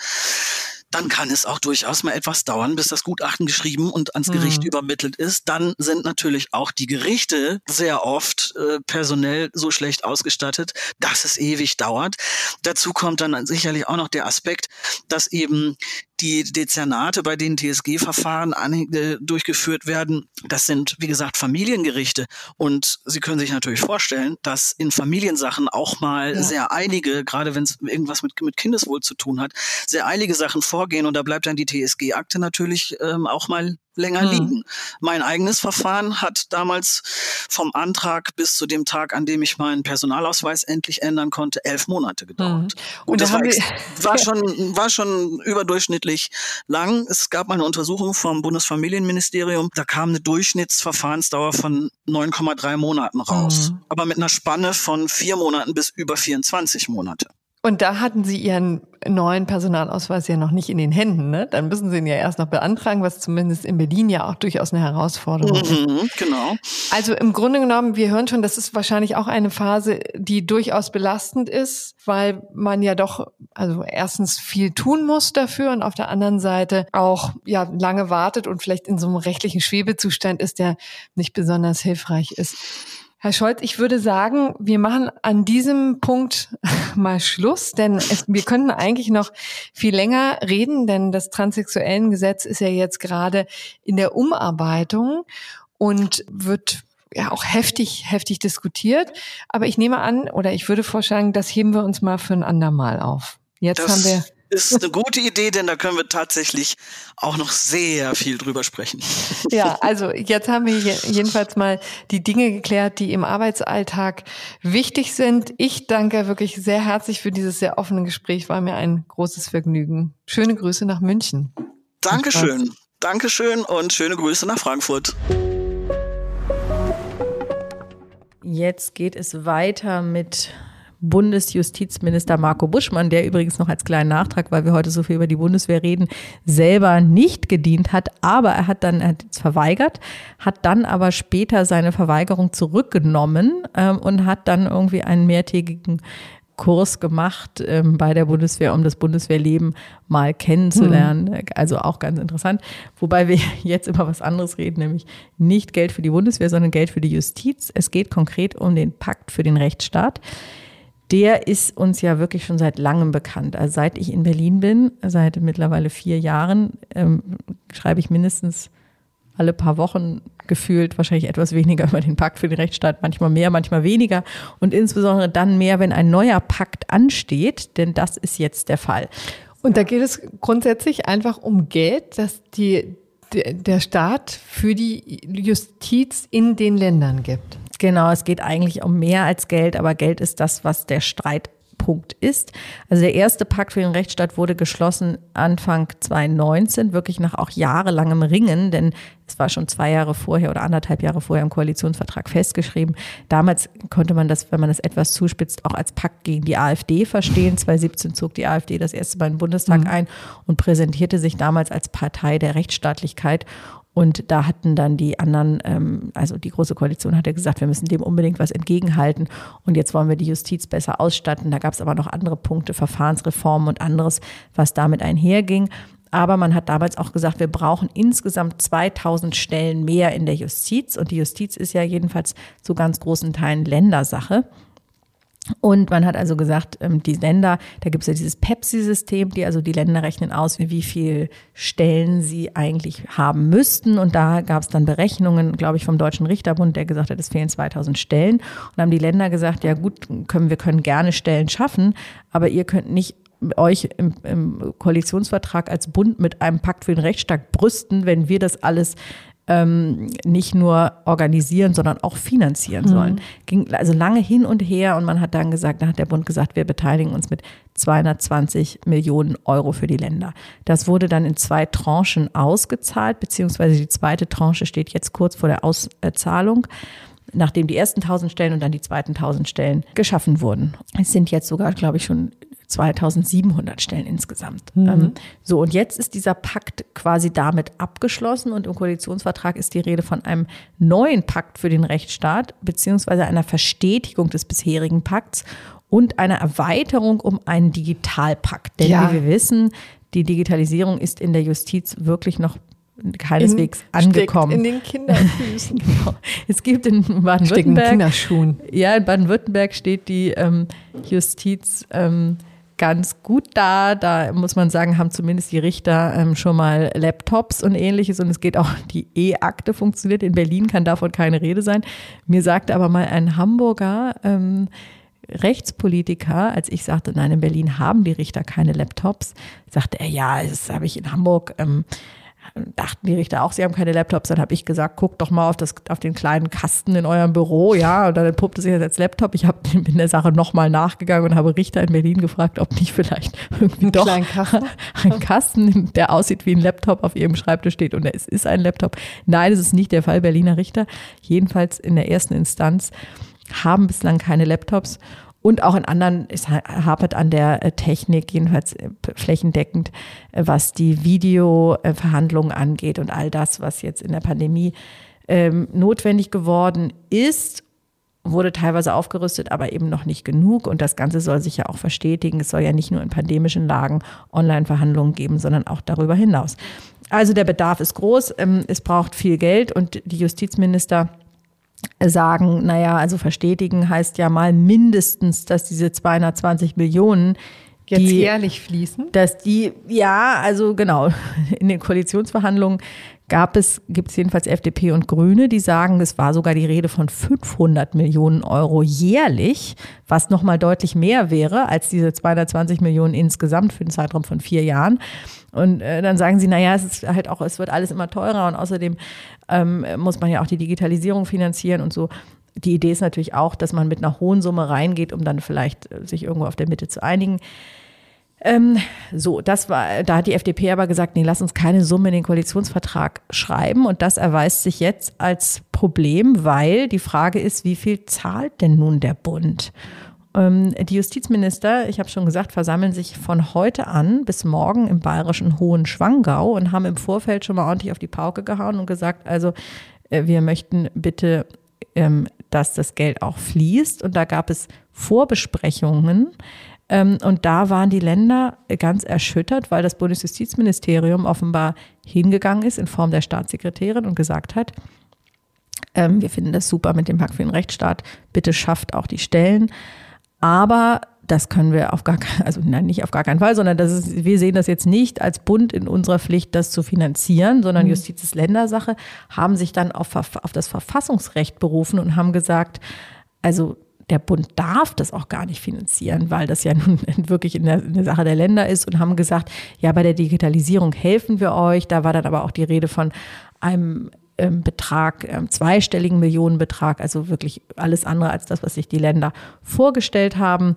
Dann kann es auch durchaus mal etwas dauern, bis das Gutachten geschrieben und ans Gericht Mhm. übermittelt ist. Dann sind natürlich auch die Gerichte sehr oft äh, personell so schlecht ausgestattet, dass es ewig dauert. Dazu kommt dann sicherlich auch noch der Aspekt, dass eben die Dezernate, bei denen TSG-Verfahren äh, durchgeführt werden, das sind, wie gesagt, Familiengerichte. Und Sie können sich natürlich vorstellen, dass in Familiensachen auch mal Ja. sehr eilige, gerade wenn es irgendwas mit, mit Kindeswohl zu tun hat, sehr eilige Sachen vorgehen. Und da bleibt dann die TSG-Akte natürlich ähm, auch mal länger Mhm. liegen. Mein eigenes Verfahren hat damals vom Antrag bis zu dem Tag, an dem ich meinen Personalausweis endlich ändern konnte, elf Monate gedauert. Mhm. Und da das war, war schon, war schon überdurchschnittlich lang. Es gab mal eine Untersuchung vom Bundesfamilienministerium. Da kam eine Durchschnittsverfahrensdauer von 9,3 Monaten raus. Mhm. Aber mit einer Spanne von vier Monaten bis über 24 Monate. Und da hatten Sie Ihren neuen Personalausweis ja noch nicht in den Händen, ne? Dann müssen Sie ihn ja erst noch beantragen, was zumindest in Berlin ja auch durchaus eine Herausforderung ist. Mhm, genau. Also im Grunde genommen, wir hören schon, das ist wahrscheinlich auch eine Phase, die durchaus belastend ist, weil man ja doch, also erstens viel tun muss dafür und auf der anderen Seite auch ja lange wartet und vielleicht in so einem rechtlichen Schwebezustand ist, der nicht besonders hilfreich ist. Herr Scholz, ich würde sagen, wir machen an diesem Punkt mal Schluss, denn es, wir könnten eigentlich noch viel länger reden, denn das transsexuellen Gesetz ist ja jetzt gerade in der Umarbeitung und wird ja auch heftig, heftig diskutiert. Aber ich nehme an, oder ich würde vorschlagen, das heben wir uns mal für ein andermal auf. Jetzt das haben wir ist eine gute Idee, denn da können wir tatsächlich auch noch sehr viel drüber sprechen. Ja, also jetzt haben wir jedenfalls mal die Dinge geklärt, die im Arbeitsalltag wichtig sind. Ich danke wirklich sehr herzlich für dieses sehr offene Gespräch. War mir ein großes Vergnügen. Schöne Grüße nach München. Dankeschön. Dankeschön und schöne Grüße nach Frankfurt. Jetzt geht es weiter mit Bundesjustizminister Marco Buschmann, der übrigens noch als kleinen Nachtrag, weil wir heute so viel über die Bundeswehr reden, selber nicht gedient hat, aber er hat dann er hat verweigert, hat dann aber später seine Verweigerung zurückgenommen ähm, und hat dann irgendwie einen mehrtägigen Kurs gemacht ähm, bei der Bundeswehr, um das Bundeswehrleben mal kennenzulernen. Mhm. Also auch ganz interessant. Wobei wir jetzt immer was anderes reden, nämlich nicht Geld für die Bundeswehr, sondern Geld für die Justiz. Es geht konkret um den Pakt für den Rechtsstaat der ist uns ja wirklich schon seit langem bekannt. Also seit ich in Berlin bin, seit mittlerweile vier Jahren, ähm, schreibe ich mindestens alle paar Wochen gefühlt wahrscheinlich etwas weniger über den Pakt für den Rechtsstaat, manchmal mehr, manchmal weniger und insbesondere dann mehr, wenn ein neuer Pakt ansteht, denn das ist jetzt der Fall. Und da geht es grundsätzlich einfach um Geld, das die, der Staat für die Justiz in den Ländern gibt. Genau, es geht eigentlich um mehr als Geld, aber Geld ist das, was der Streitpunkt ist. Also der erste Pakt für den Rechtsstaat wurde geschlossen Anfang 2019, wirklich nach auch jahrelangem Ringen, denn es war schon zwei Jahre vorher oder anderthalb Jahre vorher im Koalitionsvertrag festgeschrieben. Damals konnte man das, wenn man das etwas zuspitzt, auch als Pakt gegen die AfD verstehen. 2017 zog die AfD das erste Mal in den Bundestag mhm. ein und präsentierte sich damals als Partei der Rechtsstaatlichkeit. Und da hatten dann die anderen, ähm, also die Große Koalition hatte gesagt, wir müssen dem unbedingt was entgegenhalten. Und jetzt wollen wir die Justiz besser ausstatten. Da gab es aber noch andere Punkte, Verfahrensreformen und anderes, was damit einherging. Aber man hat damals auch gesagt, wir brauchen insgesamt 2000 Stellen mehr in der Justiz. Und die Justiz ist ja jedenfalls zu ganz großen Teilen Ländersache. Und man hat also gesagt, ähm, die Länder, da gibt es ja dieses Pepsi-System, die also die Länder rechnen aus, wie viel Stellen sie eigentlich haben müssten. Und da gab es dann Berechnungen, glaube ich, vom Deutschen Richterbund, der gesagt hat, es fehlen 2000 Stellen. Und haben die Länder gesagt, ja gut, können, wir können gerne Stellen schaffen, aber ihr könnt nicht euch im, im Koalitionsvertrag als Bund mit einem Pakt für den Rechtsstaat brüsten, wenn wir das alles ähm, nicht nur organisieren, sondern auch finanzieren sollen. Mhm. Ging also lange hin und her und man hat dann gesagt, dann hat der Bund gesagt, wir beteiligen uns mit 220 Millionen Euro für die Länder. Das wurde dann in zwei Tranchen ausgezahlt, beziehungsweise die zweite Tranche steht jetzt kurz vor der Auszahlung nachdem die ersten 1000 Stellen und dann die zweiten 1000 Stellen geschaffen wurden. Es sind jetzt sogar, glaube ich, schon 2700 Stellen insgesamt. Mhm. Ähm, so, und jetzt ist dieser Pakt quasi damit abgeschlossen und im Koalitionsvertrag ist die Rede von einem neuen Pakt für den Rechtsstaat, beziehungsweise einer Verstetigung des bisherigen Pakts und einer Erweiterung um einen Digitalpakt. Denn ja. wie wir wissen, die Digitalisierung ist in der Justiz wirklich noch keineswegs in, angekommen. in den Kinderfüßen. genau. Es gibt in Baden-Württemberg. Ja, in Baden-Württemberg steht die ähm, Justiz ähm, ganz gut da. Da muss man sagen, haben zumindest die Richter ähm, schon mal Laptops und ähnliches und es geht auch, die E-Akte funktioniert. In Berlin kann davon keine Rede sein. Mir sagte aber mal ein Hamburger, ähm, Rechtspolitiker, als ich sagte, nein, in Berlin haben die Richter keine Laptops, sagte er, ja, das habe ich in Hamburg. Ähm, dachten die Richter auch, sie haben keine Laptops. Dann habe ich gesagt, guckt doch mal auf, das, auf den kleinen Kasten in eurem Büro. Ja, und dann entpuppte sich das als Laptop. Ich hab, bin der Sache nochmal nachgegangen und habe Richter in Berlin gefragt, ob nicht vielleicht irgendwie ein doch Kasten? ein Kasten, der aussieht wie ein Laptop, auf ihrem Schreibtisch steht und es ist ein Laptop. Nein, es ist nicht der Fall Berliner Richter. Jedenfalls in der ersten Instanz haben bislang keine Laptops. Und auch in anderen, es hapert an der äh, Technik, jedenfalls äh, flächendeckend, äh, was die Videoverhandlungen angeht und all das, was jetzt in der Pandemie ähm, notwendig geworden ist, wurde teilweise aufgerüstet, aber eben noch nicht genug. Und das Ganze soll sich ja auch verstetigen. Es soll ja nicht nur in pandemischen Lagen Online-Verhandlungen geben, sondern auch darüber hinaus. Also der Bedarf ist groß, ähm, es braucht viel Geld und die Justizminister sagen, naja, also verstetigen heißt ja mal mindestens, dass diese 220 Millionen Jetzt die, jährlich fließen? Dass die, ja, also genau, in den Koalitionsverhandlungen gab es, gibt es jedenfalls FDP und Grüne, die sagen, es war sogar die Rede von 500 Millionen Euro jährlich, was nochmal deutlich mehr wäre als diese 220 Millionen insgesamt für den Zeitraum von vier Jahren. Und äh, dann sagen sie, naja, es ist halt auch, es wird alles immer teurer und außerdem ähm, muss man ja auch die Digitalisierung finanzieren und so. Die Idee ist natürlich auch, dass man mit einer hohen Summe reingeht, um dann vielleicht äh, sich irgendwo auf der Mitte zu einigen. Ähm, so, das war, da hat die FDP aber gesagt, nee, lass uns keine Summe in den Koalitionsvertrag schreiben. Und das erweist sich jetzt als Problem, weil die Frage ist, wie viel zahlt denn nun der Bund? Ähm, die Justizminister, ich habe schon gesagt, versammeln sich von heute an bis morgen im bayerischen Hohen Schwangau und haben im Vorfeld schon mal ordentlich auf die Pauke gehauen und gesagt, also äh, wir möchten bitte, ähm, dass das Geld auch fließt. Und da gab es Vorbesprechungen. Ähm, und da waren die Länder ganz erschüttert, weil das Bundesjustizministerium offenbar hingegangen ist in Form der Staatssekretärin und gesagt hat, wir finden das super mit dem Pakt für den Rechtsstaat, bitte schafft auch die Stellen. Aber das können wir auf gar keinen, also nein, nicht auf gar keinen Fall, sondern das ist, wir sehen das jetzt nicht als Bund in unserer Pflicht, das zu finanzieren, sondern mhm. Justiz ist Ländersache, haben sich dann auf, auf das Verfassungsrecht berufen und haben gesagt, also der Bund darf das auch gar nicht finanzieren, weil das ja nun wirklich in der, in der, Sache der Länder ist und haben gesagt, ja, bei der Digitalisierung helfen wir euch. Da war dann aber auch die Rede von einem ähm, Betrag, ähm, zweistelligen Millionenbetrag, also wirklich alles andere als das, was sich die Länder vorgestellt haben.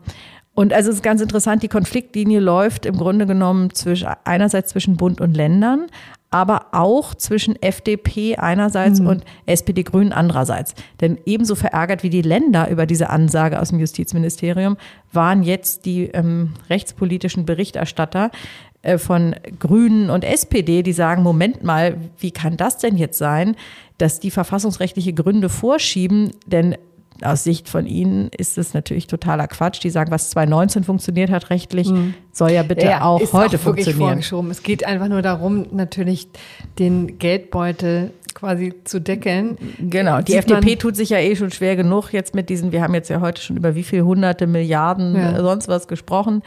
Und also es ist ganz interessant, die Konfliktlinie läuft im Grunde genommen zwischen, einerseits zwischen Bund und Ländern, aber auch zwischen FDP einerseits mhm. und SPD-Grünen andererseits. Denn ebenso verärgert wie die Länder über diese Ansage aus dem Justizministerium waren jetzt die ähm, rechtspolitischen Berichterstatter, äh, von Grünen und SPD, die sagen, Moment mal, wie kann das denn jetzt sein, dass die verfassungsrechtliche Gründe vorschieben? Denn aus Sicht von Ihnen ist es natürlich totaler Quatsch. Die sagen, was 2019 funktioniert hat rechtlich, mhm. soll ja bitte ja, auch heute auch funktionieren. Es geht einfach nur darum, natürlich den Geldbeutel quasi zu deckeln. Genau, die FDP tut sich ja eh schon schwer genug jetzt mit diesen, wir haben jetzt ja heute schon über wie viele hunderte Milliarden ja. sonst was gesprochen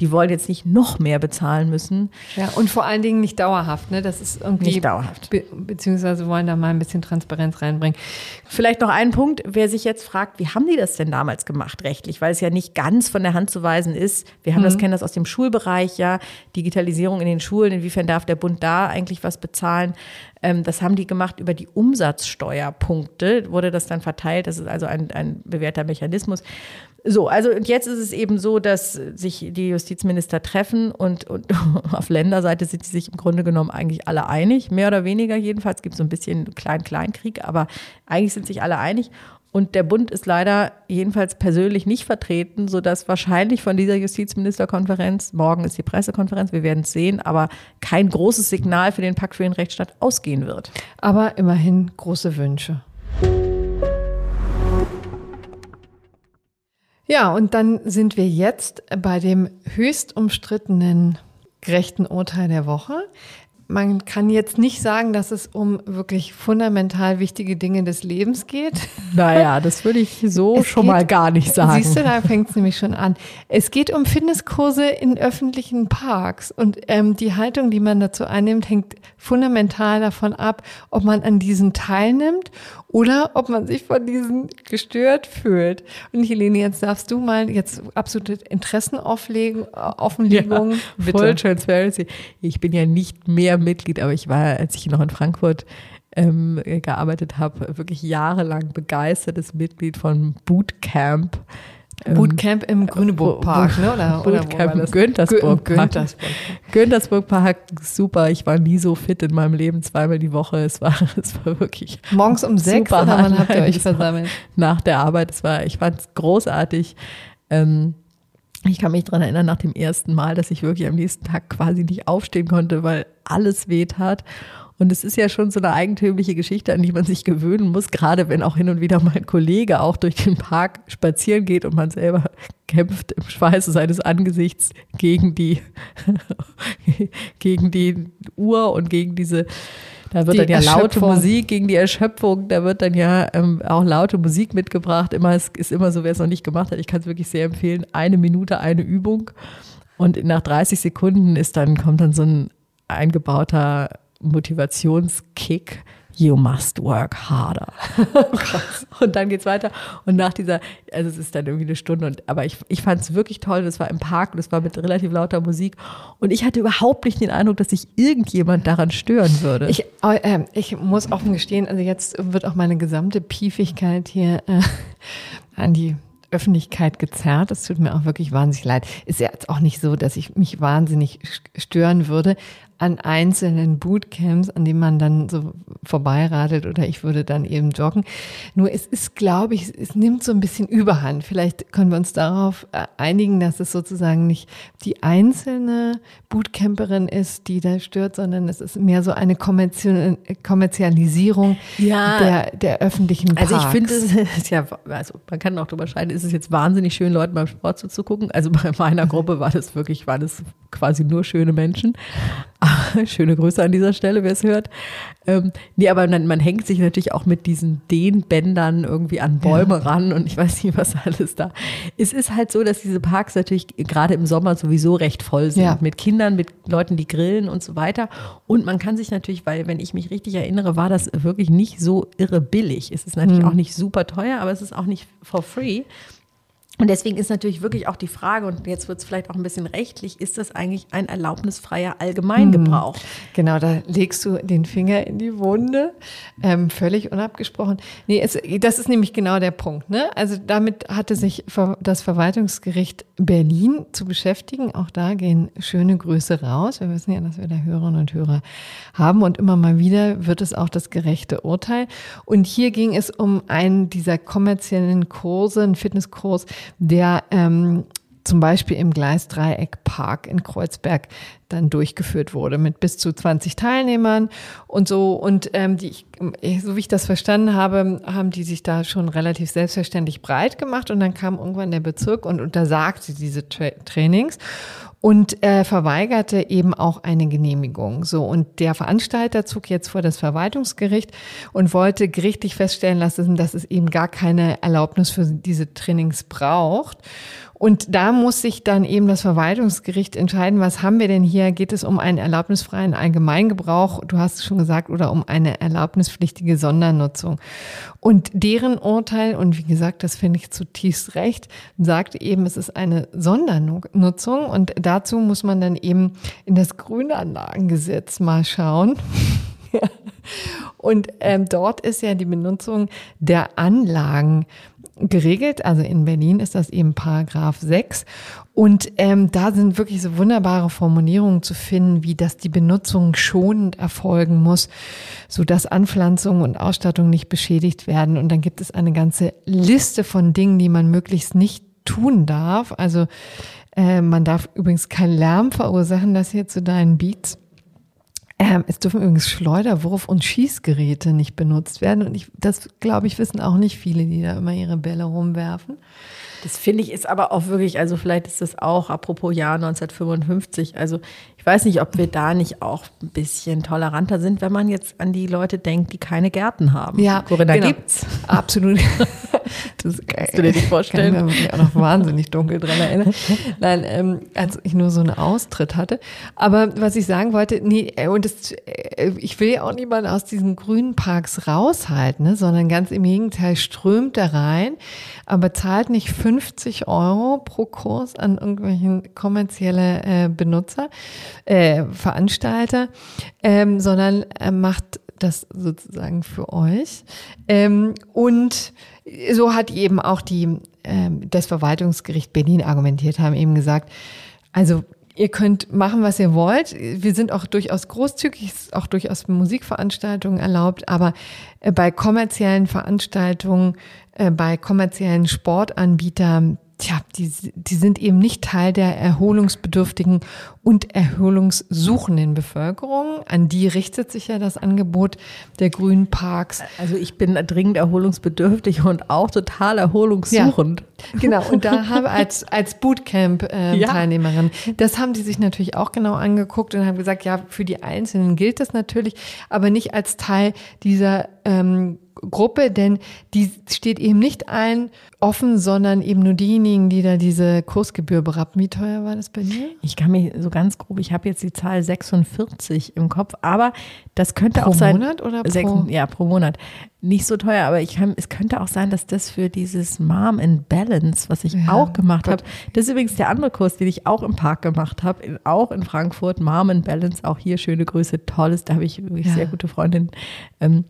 die wollen jetzt nicht noch mehr bezahlen müssen. Ja, und vor allen Dingen nicht dauerhaft, ne? Das ist irgendwie. Nicht dauerhaft. Be beziehungsweise wollen da mal ein bisschen Transparenz reinbringen. Vielleicht noch ein Punkt, wer sich jetzt fragt, wie haben die das denn damals gemacht rechtlich? Weil es ja nicht ganz von der Hand zu weisen ist. Wir haben mhm. das, kennen das aus dem Schulbereich, ja. Digitalisierung in den Schulen. Inwiefern darf der Bund da eigentlich was bezahlen? Ähm, das haben die gemacht über die Umsatzsteuerpunkte, wurde das dann verteilt. Das ist also ein, ein bewährter Mechanismus. So, also jetzt ist es eben so, dass sich die Justizminister treffen und, und auf Länderseite sind sie sich im Grunde genommen eigentlich alle einig, mehr oder weniger jedenfalls. Es gibt so ein bisschen Klein-Kleinkrieg, aber eigentlich sind sich alle einig. Und der Bund ist leider jedenfalls persönlich nicht vertreten, sodass wahrscheinlich von dieser Justizministerkonferenz, morgen ist die Pressekonferenz, wir werden es sehen, aber kein großes Signal für den Pakt für den Rechtsstaat ausgehen wird. Aber immerhin große Wünsche. Ja, und dann sind wir jetzt bei dem höchst umstrittenen gerechten Urteil der Woche man kann jetzt nicht sagen, dass es um wirklich fundamental wichtige Dinge des Lebens geht. Naja, das würde ich so es schon geht, mal gar nicht sagen. Siehst du, da fängt es nämlich schon an. Es geht um Fitnesskurse in öffentlichen Parks und ähm, die Haltung, die man dazu einnimmt, hängt fundamental davon ab, ob man an diesen teilnimmt oder ob man sich von diesen gestört fühlt. Und Helene, jetzt darfst du mal jetzt absolute Interessen auflegen, Offenlegung. Ja, voll Transparency. Ich bin ja nicht mehr Mitglied, aber ich war, als ich noch in Frankfurt ähm, gearbeitet habe, wirklich jahrelang begeistertes Mitglied von Bootcamp. Ähm, Bootcamp im Grüneburg-Park, ne? Oder, Bootcamp im Güntersburg. Güntersburg. Güntersburg-Park, super. Ich war nie so fit in meinem Leben, zweimal die Woche. Es war, es war wirklich. Morgens um sechs oder wann habt ihr euch versammelt? Nach der Arbeit. Es war, ich fand es großartig. Ähm, ich kann mich daran erinnern, nach dem ersten Mal, dass ich wirklich am nächsten Tag quasi nicht aufstehen konnte, weil alles weh tat. Und es ist ja schon so eine eigentümliche Geschichte, an die man sich gewöhnen muss, gerade wenn auch hin und wieder mein Kollege auch durch den Park spazieren geht und man selber kämpft im Schweiße seines Angesichts gegen die, gegen die Uhr und gegen diese Da wird dann ja laute Musik gegen die Erschöpfung, da wird dann ja ähm, auch laute Musik mitgebracht. Immer, es ist immer so, wer es noch nicht gemacht hat, ich kann es wirklich sehr empfehlen, eine Minute, eine Übung. Und nach 30 Sekunden ist dann, kommt dann so ein eingebauter Motivationskick you must work harder. und dann geht's weiter. Und nach dieser, also es ist dann irgendwie eine Stunde, und, aber ich, ich fand es wirklich toll. Das war im Park und es war mit relativ lauter Musik. Und ich hatte überhaupt nicht den Eindruck, dass sich irgendjemand daran stören würde. Ich, äh, ich muss offen gestehen, also jetzt wird auch meine gesamte Piefigkeit hier äh, an die Öffentlichkeit gezerrt. Es tut mir auch wirklich wahnsinnig leid. Ist ja jetzt auch nicht so, dass ich mich wahnsinnig stören würde an einzelnen Bootcamps, an denen man dann so vorbeiradelt oder ich würde dann eben joggen. Nur es ist, glaube ich, es nimmt so ein bisschen Überhand. Vielleicht können wir uns darauf äh, einigen, dass es sozusagen nicht die einzelne Bootcamperin ist, die da stört, sondern es ist mehr so eine Kommerzialisierung ja, der, der öffentlichen Parks. Also ich finde, es ist ja, also man kann auch drüber scheiden, ist es jetzt wahnsinnig schön, Leuten beim Sport zuzugucken. Also bei meiner Gruppe war das wirklich, war das quasi nur schöne Menschen. Schöne Grüße an dieser Stelle, wer es hört. Ähm, nee, aber man, man, hängt sich natürlich auch mit diesen Dehnbändern irgendwie an Bäume ja. ran und ich weiß nicht, was alles da. Es ist halt so, dass diese Parks natürlich gerade im Sommer sowieso recht voll sind. Ja. Mit Kindern, mit Leuten, die grillen und so weiter. Und man kann sich natürlich, weil, wenn ich mich richtig erinnere, war das wirklich nicht so irre billig. Es ist natürlich mhm. auch nicht super teuer, aber es ist auch nicht for free. Und deswegen ist natürlich wirklich auch die Frage, und jetzt wird es vielleicht auch ein bisschen rechtlich, ist das eigentlich ein erlaubnisfreier Allgemeingebrauch? Hm, genau, da legst du den Finger in die Wunde, ähm, völlig unabgesprochen. Nee, es, das ist nämlich genau der Punkt. Ne? Also damit hatte sich das Verwaltungsgericht Berlin zu beschäftigen. Auch da gehen schöne Grüße raus. Wir wissen ja, dass wir da Hörerinnen und Hörer haben und immer mal wieder wird es auch das gerechte Urteil. Und hier ging es um einen dieser kommerziellen Kurse, einen Fitnesskurs, der ähm, zum Beispiel im Gleisdreieckpark in Kreuzberg dann durchgeführt wurde mit bis zu 20 Teilnehmern und so. Und ähm, die, so wie ich das verstanden habe, haben die sich da schon relativ selbstverständlich breit gemacht und dann kam irgendwann der Bezirk und untersagte diese Tra Trainings und äh, verweigerte eben auch eine Genehmigung. So und der Veranstalter zog jetzt vor das Verwaltungsgericht und wollte gerichtlich feststellen lassen, dass es eben gar keine Erlaubnis für diese Trainings braucht. Und da muss sich dann eben das Verwaltungsgericht entscheiden, was haben wir denn hier? Geht es um einen erlaubnisfreien Allgemeingebrauch, du hast es schon gesagt, oder um eine erlaubnispflichtige Sondernutzung? Und deren Urteil, und wie gesagt, das finde ich zutiefst recht, sagt eben, es ist eine Sondernutzung und dazu muss man dann eben in das Grünanlagengesetz mal schauen. Und ähm, dort ist ja die Benutzung der Anlagen geregelt. Also in Berlin ist das eben Paragraph 6. Und ähm, da sind wirklich so wunderbare Formulierungen zu finden, wie dass die Benutzung schonend erfolgen muss, so dass Anpflanzung und Ausstattung nicht beschädigt werden. Und dann gibt es eine ganze Liste von Dingen, die man möglichst nicht tun darf. Also äh, man darf übrigens keinen Lärm verursachen, das hier zu deinen Beats. Ähm, es dürfen übrigens Schleuderwurf- und Schießgeräte nicht benutzt werden. Und ich, das, glaube ich, wissen auch nicht viele, die da immer ihre Bälle rumwerfen. Das finde ich ist aber auch wirklich, also vielleicht ist das auch apropos Jahr 1955. Also ich weiß nicht, ob wir da nicht auch ein bisschen toleranter sind, wenn man jetzt an die Leute denkt, die keine Gärten haben. Ja, Corinna genau. gibt's. Absolut. Das kannst du dir nicht vorstellen. Kann ich mich auch noch wahnsinnig dunkel dran erinnern. Nein, ähm, als ich nur so einen Austritt hatte. Aber was ich sagen wollte, nee, äh, und das, äh, ich will ja auch niemanden aus diesen grünen Parks raushalten, ne, sondern ganz im Gegenteil strömt da rein, aber zahlt nicht 50 Euro pro Kurs an irgendwelchen kommerzielle äh, Benutzer, äh, Veranstalter, ähm, sondern äh, macht das sozusagen für euch. Ähm, und so hat eben auch die, ähm, das Verwaltungsgericht Berlin argumentiert, haben eben gesagt, also ihr könnt machen, was ihr wollt. Wir sind auch durchaus großzügig, ist auch durchaus Musikveranstaltungen erlaubt, aber äh, bei kommerziellen Veranstaltungen, äh, bei kommerziellen Sportanbietern, tja, die, die sind eben nicht Teil der erholungsbedürftigen und erholungssuchenden Bevölkerung. An die richtet sich ja das Angebot der Grünen Parks. Also ich bin dringend erholungsbedürftig und auch total erholungssuchend. Ja, genau, und da habe als, als Bootcamp-Teilnehmerin, äh, ja. das haben die sich natürlich auch genau angeguckt und haben gesagt, ja, für die Einzelnen gilt das natürlich, aber nicht als Teil dieser ähm, Gruppe, denn die steht eben nicht allen offen, sondern eben nur diejenigen, die da diese Kursgebühr berappen. Wie teuer war das bei dir? Ich kann mich so ganz grob, ich habe jetzt die Zahl 46 im Kopf, aber das könnte pro auch sein. Pro Monat oder pro? Sechs, ja, pro Monat. Nicht so teuer, aber ich kann, es könnte auch sein, dass das für dieses Mom in Balance, was ich ja, auch gemacht habe, das ist übrigens der andere Kurs, den ich auch im Park gemacht habe, auch in Frankfurt, Mom in Balance, auch hier schöne Grüße, tolles, da habe ich wirklich ja. sehr gute Freundinnen. Ähm,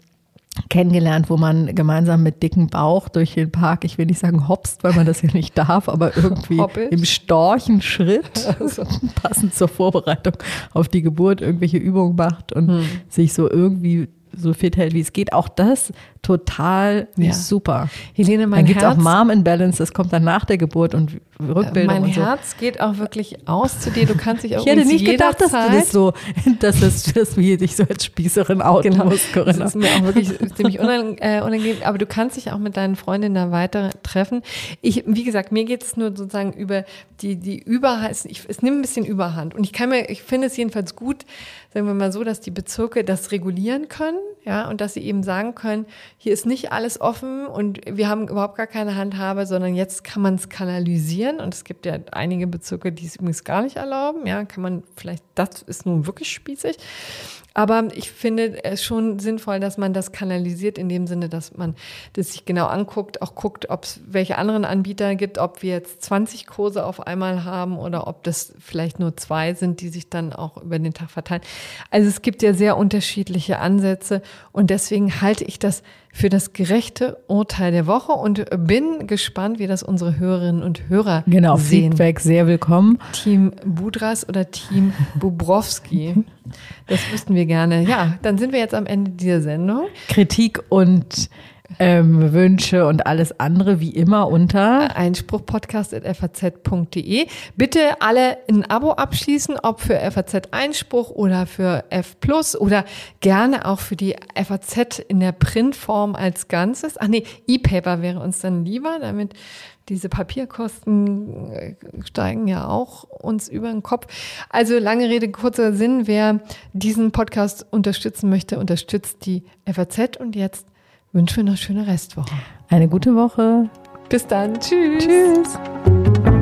kennengelernt, wo man gemeinsam mit dicken Bauch durch den Park, ich will nicht sagen hopst, weil man das ja nicht darf, aber irgendwie Hoppelt. im Storchenschritt, also passend zur Vorbereitung auf die Geburt, irgendwelche Übungen macht und hm. sich so irgendwie so fit hält, wie es geht. Auch das total ja. super. Helene, mein dann gibt auch Mom in Balance, das kommt dann nach der Geburt und Rückbildung Mein und so. Herz geht auch wirklich aus zu dir. Du kannst dich auch Ich hätte nicht gedacht, dass du das so, dass das, das wie dich so als Spießerin outen genau. musst, Corinna. Das ist mir auch wirklich ziemlich äh, unangenehm, aber du kannst dich auch mit deinen Freundinnen da weiter treffen. Ich, wie gesagt, mir geht es nur sozusagen über die, die Überhand, ich, es nimmt ein bisschen Überhand und ich kann mir, ich finde es jedenfalls gut, sagen wir mal so, dass die Bezirke das regulieren können, ja, und dass sie eben sagen können, hier ist nicht alles offen und wir haben überhaupt gar keine Handhabe, sondern jetzt kann man es kanalisieren. Und es gibt ja einige Bezirke, die es übrigens gar nicht erlauben, ja, kann man vielleicht, das ist nun wirklich spießig, aber ich finde es schon sinnvoll, dass man das kanalisiert in dem Sinne, dass man das sich genau anguckt, auch guckt, ob es welche anderen Anbieter gibt, ob wir jetzt 20 Kurse auf einmal haben oder ob das vielleicht nur zwei sind, die sich dann auch über den Tag verteilen. Also es gibt ja sehr unterschiedliche Ansätze und deswegen halte ich das für das gerechte Urteil der Woche und bin gespannt, wie das unsere Hörerinnen und Hörer genau, sehen. Feedback sehr willkommen. Team Budras oder Team Bubrowski. Das wüssten wir gerne. Ja, dann sind wir jetzt am Ende dieser Sendung. Kritik und ähm, Wünsche und alles andere wie immer unter einspruchpodcast.faz.de. Bitte alle ein Abo abschließen, ob für FAZ Einspruch oder für F Plus oder gerne auch für die FAZ in der Printform als Ganzes. Ach nee, E-Paper wäre uns dann lieber, damit diese Papierkosten äh, steigen ja auch uns über den Kopf. Also lange Rede, kurzer Sinn. Wer diesen Podcast unterstützen möchte, unterstützt die FAZ und jetzt wünschen wir noch eine schöne Restwoche. Eine gute Woche. Bis dann. Tschüss. Tschüss.